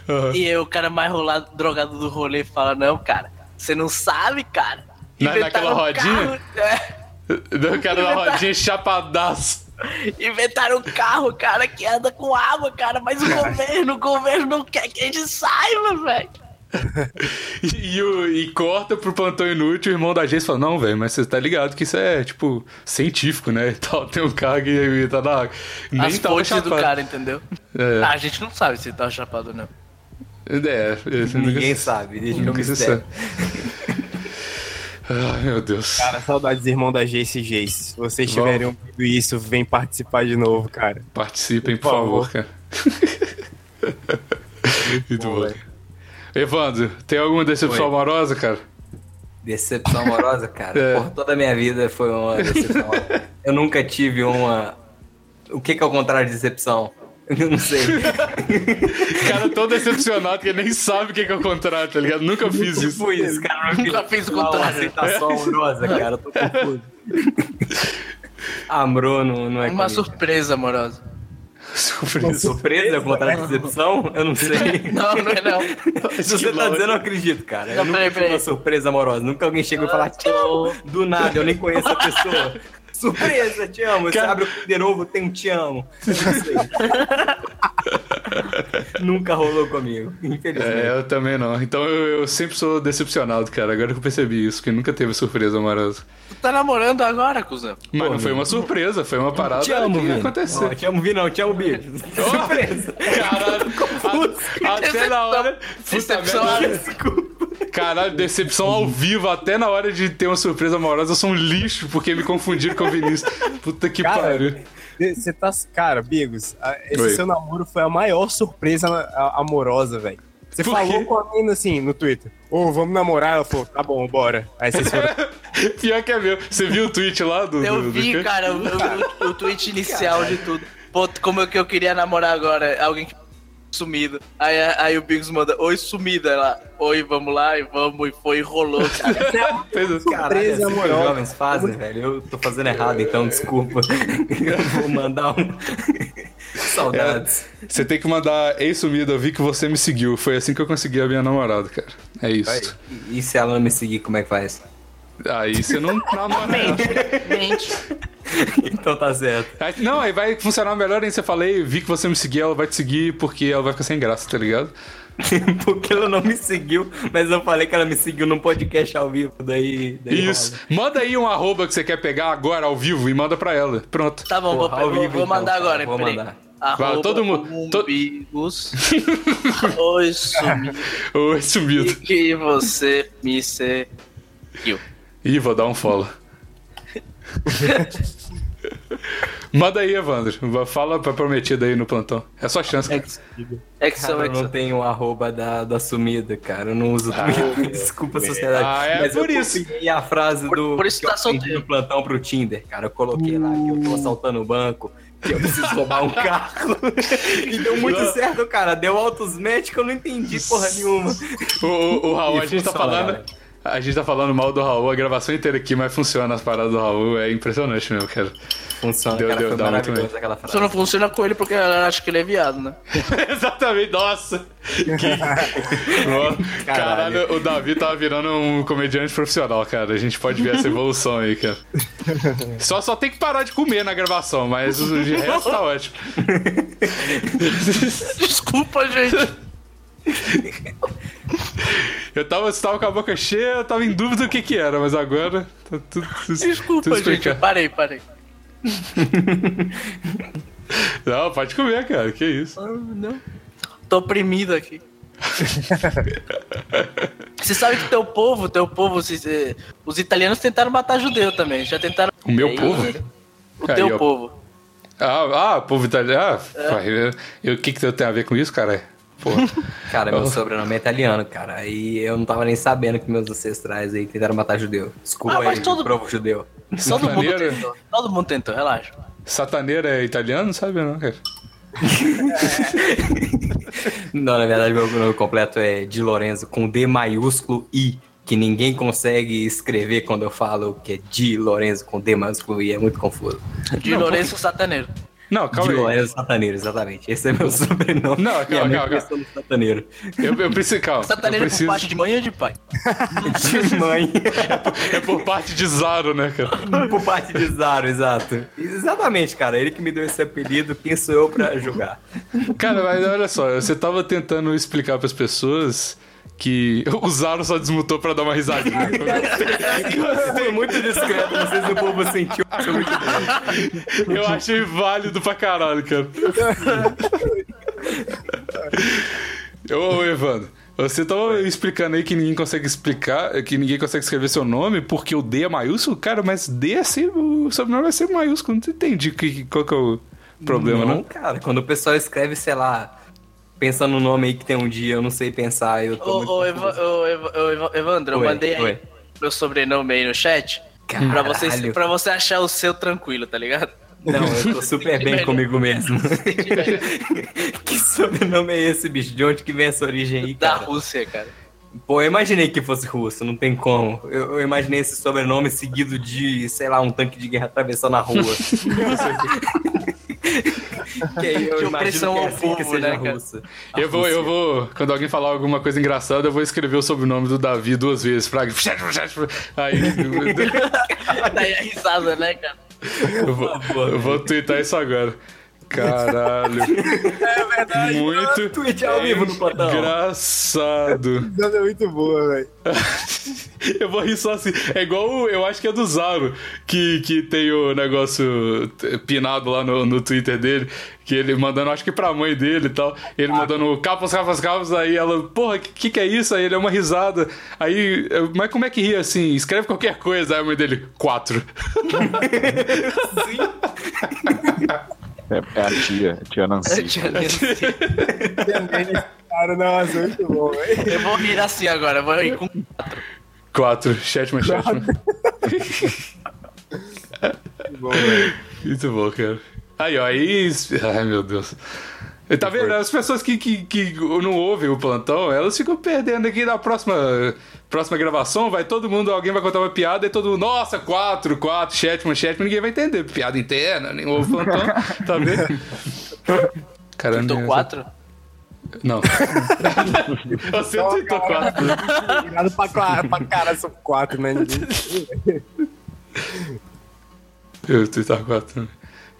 Aham. E aí o cara mais rolado, drogado do rolê fala, não, cara, você não sabe, cara. Na- naquela um rodinha? carro- é. O cara na rodinha chapadaço. Inventaram um carro, cara, que anda com água, cara, mas o governo, o governo não quer que a gente saiba, velho. E, e e corta pro plantão inútil, o irmão da Jace fala, não, velho, mas você tá ligado que isso é, tipo, científico, né? Tal, tem um cara que tá na... Nem As tava do cara, entendeu? É. Ah, a gente não sabe se ele tava chapado ou não. É, Ninguém nunca- sabe, nunca se mistério. Ai, meu Deus. Cara, saudades, irmão da Jace e Jace. Se vocês Vamos. tiverem ouvido isso, vem participar de novo, cara. Participem, por, Por favor, favor. cara. Muito bom. Evandro, tem alguma decepção Oi. amorosa, cara? Decepção amorosa, cara. É. Por toda a minha vida foi uma decepção amorosa. Eu nunca tive uma. O que, que é o contrário de decepção? Eu não sei. O cara tão decepcionado que nem sabe o que é o contrário, tá ligado? Nunca fiz isso. Tipo isso, cara. Eu Nunca fiz o Uma contrário. aceitação amorosa, cara. Eu tô confuso. Amor não, não é Uma comigo. surpresa amorosa. Surpresa. Surpresa é o contrário de decepção? Eu não sei. Não, não é não. Se você tá dizendo, eu acredito, cara. Eu Não, nunca peraí, peraí. uma surpresa amorosa. Nunca alguém chegou e te amo. Do nada, eu nem conheço a pessoa. Surpresa, te amo. Você abre o de novo, tem um te amo. Eu não sei. nunca rolou comigo, infelizmente. É, eu também não. Então eu, eu sempre sou decepcionado, cara. Agora que eu percebi isso, que nunca teve surpresa amorosa. Tu tá namorando agora, cuzão. Mas não foi uma surpresa, foi uma parada te amo, que Vini. aconteceu. Não, te amo, Vi, não. Te amo, Bi. Surpresa. Caralho, a- até na hora. Decepção. Puta merda. Caralho, decepção ao vivo, até na hora de ter uma surpresa amorosa, eu sou um lixo porque me confundiram com o Vinícius. Puta que Cara, pariu. Você tá. Cara, Bigos, esse Oi. seu namoro foi a maior surpresa amorosa, velho. Você Por falou quê? com a menina assim no Twitter: Ô, vamos namorar? Ela falou: tá bom, bora. Aí vocês foram. Pior que é meu. Você viu o tweet lá do. Eu do- do vi, quê? cara, o, o, o tweet inicial de tudo. Pô, como é que eu queria namorar agora? Alguém que sumido. Aí, aí o Biggs manda, oi sumida. Ela, oi, vamos lá, e vamos, e foi, e rolou, cara. É assim que os jovens fazem, velho. Eu tô fazendo errado, então desculpa. Eu vou mandar um. Saudades. Você tem que mandar, ei sumida, eu vi que você me seguiu. Foi assim que eu consegui a minha namorada, cara. É isso. E, e se ela não me seguir, como é que faz? Aí você não namora. Mente. Então tá certo. Aí- Não, aí vai funcionar melhor ainda. Você falei, vi que você me seguiu, ela vai te seguir porque ela vai ficar sem graça, tá ligado? Porque ela não me seguiu, mas eu falei que ela me seguiu num podcast ao vivo, daí. daí Isso. rola. Manda aí um arroba que você quer pegar agora ao vivo e manda pra ela. Pronto. Tá bom, vou, Porra, ao vou, vivo, vou então, mandar agora, vou peraí. mandar. Arroba todo mundo- to- umbigos. oi, sumido. Oi, sumido. E que você me seguiu. Ih, vou dar um follow. Manda aí, Evandro. Fala pra prometida aí no plantão. É sua chance. cara. É que Cara, é eu não tenho o arroba da, da sumida, cara. Eu não uso Twitter. Desculpa, sociedade. Ah, é mas por eu isso. a frase Por- do por isso que tá solteiro. no plantão pro Tinder, cara. Eu coloquei lá que eu tô assaltando o banco, que eu preciso roubar um carro. e deu muito certo, cara. Deu altos que eu não entendi porra nenhuma. O, o, o Raul, a gente tá falando. galera. A gente tá falando mal do Raul a gravação inteira aqui, mas funciona as paradas do Raul. É impressionante mesmo, cara. Funciona, Deu- cara. deu- foi dá muito bem. Só não funciona com ele porque ela acha que ele é viado, né? Exatamente, nossa! Que... Ó, Caralho, o Davi tava virando um comediante profissional, cara. A gente pode ver essa evolução aí, cara. Só, só tem que parar de comer na gravação, mas o de resto tá ótimo. Desculpa, gente. Eu tava, tava com a boca cheia, eu tava em dúvida do que que era, mas agora tá tudo, tudo, Desculpa, tudo gente. Parei, parei. Não, pode comer, cara, que isso. Não. Tô oprimido aqui. Você sabe que teu povo, teu povo, se- os italianos tentaram matar judeu também. Já tentaram. O meu Aí, povo? O Aí, teu povo. Ah, ah, povo italiano. Ah, pai, eu- eu- O que que tem a ver com isso, cara? Porra. Cara, meu sobrenome é italiano, cara. Aí eu não tava nem sabendo que meus ancestrais aí tentaram matar judeu. Desculpa Ah, mas aí, todo- provo judeu. Todo mundo tentou. Todo mundo tentou, relaxa. Sataneira é italiano? Não sabe não, cara. Não, na verdade, meu nome completo é Di Lorenzo com D maiúsculo I, que ninguém consegue escrever quando eu falo que é Di Lorenzo com D maiúsculo I, é muito confuso. De Lourenço Sataneiro. Não, calma aí. Lorenzo Sataneiro, exatamente. Esse é meu sobrenome. Não, Minha calma, mãe calma, no Sataneiro. Eu, eu preciso, calma. Eu Sataneiro por preciso, parte de mãe ou de pai? De mãe. é por parte de Zaro, né, cara? Por parte de Zaro, exato. Exatamente, cara. Ele que me deu esse apelido, quem sou eu pra julgar? Cara, mas olha só, você tava tentando explicar pras pessoas que o Zaro só desmutou pra dar uma risadinha. Foi muito discreto, não sei se o povo sentiu. Eu achei válido pra caralho, cara. Ô, ô, Evandro, você tava explicando aí que ninguém consegue explicar, que ninguém consegue escrever seu nome porque o D é maiúsculo? Cara, mas D é sempre, o sobrenome vai ser maiúsculo, não entendi que, qual que é o problema, não, não? cara, quando o pessoal escreve, sei lá, pensando no nome aí que tem um dia, eu não sei pensar, eu tô Ô, muito ô. Eva- ô, Eva- ô, Eva- Evandro, eu Oi, mandei aí oi. meu sobrenome aí no chat. Pra você, pra você achar o seu tranquilo, tá ligado? Não, eu tô super bem comigo mesmo. que sobrenome é esse, bicho? De onde que vem essa origem aí, Da cara? Rússia, cara. Pô, eu imaginei que fosse russo, não tem como. Eu, eu imaginei esse sobrenome seguido de, sei lá, um tanque de guerra atravessando a rua. que aí eu imagino opressão que é ao assim que povo, seja né, a cara? Eu vou, eu vou, quando alguém falar alguma coisa engraçada, eu vou escrever o sobrenome do Davi duas vezes. Pra... Aí, Daí a risada, né, cara? eu vou, eu vou twittar isso agora. Caralho. É verdade. Muito Tweet ao vivo no Platão. engraçado. É muito boa, velho. Eu vou rir só assim. É igual, o- eu acho que é do Zaro, que, que tem o negócio pinado lá no, no Twitter dele, que ele mandando, acho que pra mãe dele e tal, ele mandando capas, capas, capas, aí ela, porra, que, que que é isso? Aí ele é uma risada. Aí, eu, mas como é que ri assim? Escreve qualquer coisa. Aí a mãe dele, quatro. É, é a tia, a tia Nancy. Cara, nossa, muito bom. Eu vou rir assim agora, vou rir com Quatro. Chatman, Chatman. Muito bom, velho. Muito bom, cara. Aí, ó, aí. Ai, meu Deus. Tá vendo? As pessoas que, que, que não ouvem o plantão, elas ficam perdendo aqui na próxima, próxima gravação. Vai todo mundo, alguém vai contar uma piada e todo mundo, nossa, quatro, quatro, Chatman, Chatman, ninguém vai entender. Piada interna, nem ouve o plantão, tá vendo? Caramba. Tô quatro? Não. Você tweetou quatro. Virado pra, pra cara, são quatro, né? Eu tweetar quatro.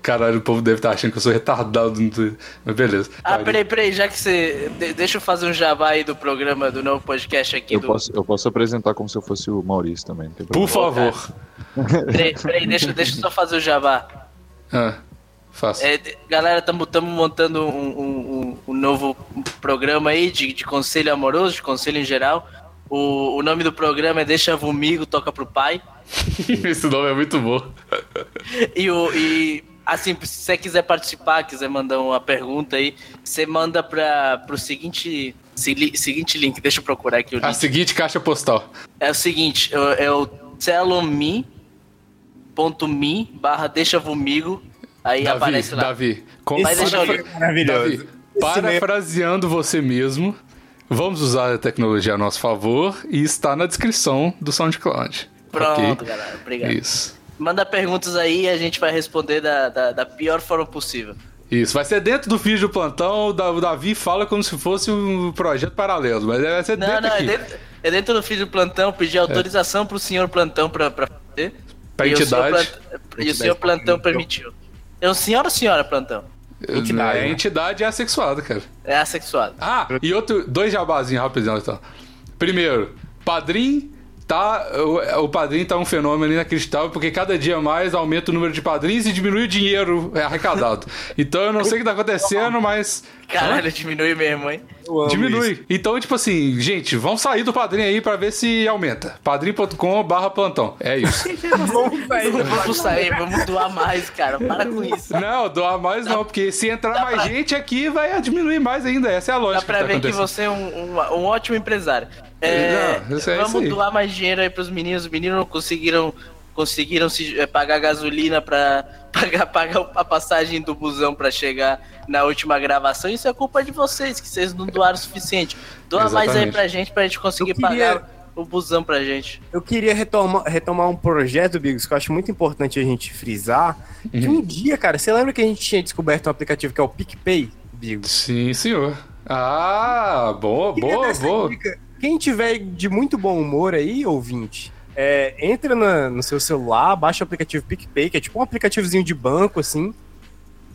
Caralho, o povo deve estar achando que eu sou retardado no Twitter. Mas beleza. Ah, Tá, peraí, peraí, já que você. de- deixa eu fazer um jabá aí do programa, do novo podcast aqui Eu do. posso, eu posso apresentar como se eu fosse o Maurício também. Por favor. Peraí, peraí, deixa, deixa eu só fazer o jabá. Ah, faça. É, galera, estamos montando um, um- um- um novo programa aí de, de conselho amoroso, de conselho em geral. O, o nome do programa é Deixa Vomigo, Toca Pro Pai. Esse nome é muito bom. E, o, e assim, se você quiser participar, quiser mandar uma pergunta aí, você manda para pro seguinte, segui- seguinte link. Deixa eu procurar aqui o A link. seguinte caixa postal. É o seguinte, é, é o celomi.me barra deixa vomigo. Aí Davi, aparece lá. Davi, com... Mas deixa eu Foi maravilhoso. Davi, parafraseando você mesmo, vamos usar a tecnologia a nosso favor e está na descrição do SoundCloud. Pronto, Ok? galera. Obrigado. Isso. Manda perguntas aí e a gente vai responder da, da, da pior forma possível. Isso, vai ser dentro do vídeo do plantão, o Da- o Davi fala como se fosse um projeto paralelo, mas vai ser Não, dentro não, é aqui. dentro, é dentro do filho do plantão, pedir autorização pro senhor plantão pra, pra fazer. Pra E o senhor entidade. plant- E o senhor plantão permitiu. É um senhor ou senhora plantão? Entidade. A entidade é assexuada, cara. É assexuado. Ah, e outro, dois jabazinhos rapidão então. Primeiro, padrinho tá. O, o padrinho tá um fenômeno inacreditável, porque cada dia mais aumenta o número de padrinhos e diminui o dinheiro arrecadado. Então eu não sei o que tá acontecendo, mas. Caralho, diminui mesmo, hein? Diminui. isso. Então, tipo assim, gente, vamos sair do padrinho aí pra ver se aumenta. padrim.com barra plantão. É isso. Vamos sair, vamos doar mais, cara. Para com isso. não, doar mais não, porque se entrar mais gente aqui, vai diminuir mais ainda. Essa é a lógica. Dá pra que tá ver que você é um, um- um ótimo empresário. É, Não, isso é vamos isso aí. doar mais dinheiro aí pros meninos. Os meninos não conseguiram, conseguiram se, é, pagar gasolina pra pagar, pagar a passagem do busão pra chegar na última gravação. Isso é culpa de vocês, que vocês não doaram o suficiente. Doa mais aí Exatamente. pra gente, pra gente conseguir queria- pagar o busão pra gente. Eu queria retomar, retomar um projeto, Bigos, que eu acho muito importante a gente frisar. Uhum. Que um dia, cara, você lembra que a gente tinha descoberto um aplicativo que é o PicPay, Bigos? Sim, senhor. Ah, boa, boa, boa. dica. Quem tiver de muito bom humor aí, ouvinte, é, entra na- no seu celular, baixa o aplicativo PicPay, que é tipo um aplicativozinho de banco, assim.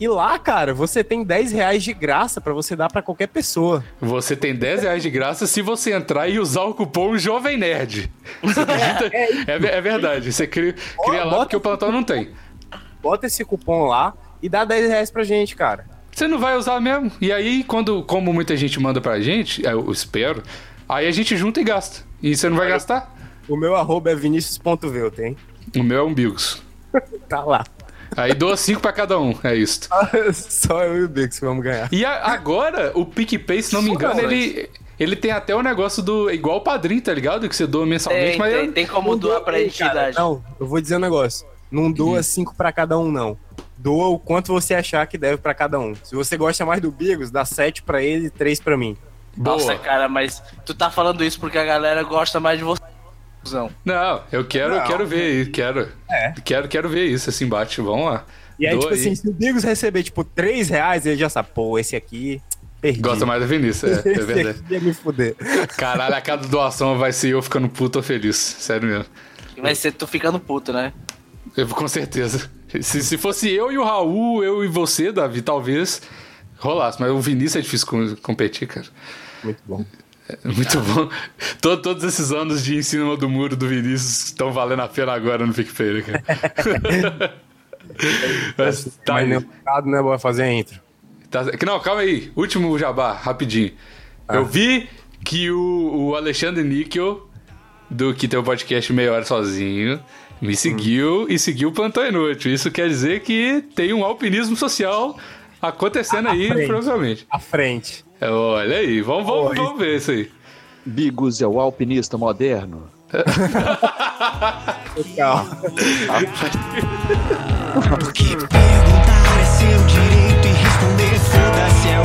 E lá, cara, você tem 10 reais de graça pra você dar pra qualquer pessoa. Você tem 10 reais de graça se você entrar e usar o cupom Jovem Nerd. É, ve- é verdade. Você cria, cria lá porque o plantão não tem. Bota esse cupom lá e dá 10 reais pra gente, cara. Você não vai usar mesmo. E aí, quando, como muita gente manda pra gente, eu espero, aí a gente junta e gasta. E você não vai gastar? O meu arroba é vinicius.veu, tem? O meu é um Bigos. Tá lá. Aí doa 5 pra cada um, é isso. Só eu e o Bix vamos ganhar. E a- agora, o PicPay, se não me engano, ele, ele tem até o negócio do. igual o padrinho, tá ligado? Que você doa mensalmente, Tem, mas. tem, eu- tem como doar pra Ei, cara, entidade. Não, eu vou dizer um negócio. Não doa 5 pra cada um, não. Doa o quanto você achar que deve pra cada um. Se você gosta mais do Bigos, dá 7 pra ele e 3 pra mim. Nossa, cara, mas tu tá falando isso porque a galera gosta mais de você. Cuzão. Não, eu quero, eu Não. quero ver, quero. Quero, quero ver isso, esse embate. Vamos lá. E aí, tipo assim, se o Bigos receber, tipo, 3 reais, ele já sabe, pô, esse aqui, perdi. Gosta mais da Vinícius, é, é verdade. aqui ia me fuder. Caralho, a cada doação vai ser eu ficando puto ou feliz. Sério mesmo. Vai ser tu ficando puto, né? Eu, com certeza. Se, se fosse eu e o Raul, eu e você, Davi, talvez rolasse. Mas o Vinícius é difícil com- competir, cara. Muito bom. É muito bom. To- todos esses anos de ensino do muro do Vinícius estão valendo a pena agora no PicPay, cara? Mas tá Mas nem mercado, né, bora fazer a intro. Tá- Não, calma aí. Último jabá, rapidinho. Eu vi que o, o Alexandre Níquel, do que tem o podcast Meia Hora Sozinho, me seguiu e seguiu o Plantão Inútil. Isso quer dizer que tem um alpinismo social acontecendo aí, frente. provavelmente. À frente. Olha aí, vamos, vamos, Oi. vamos ver isso aí. Bigos é o alpinista moderno. Calma. Porque perguntar é seu direito e responder foda-se é o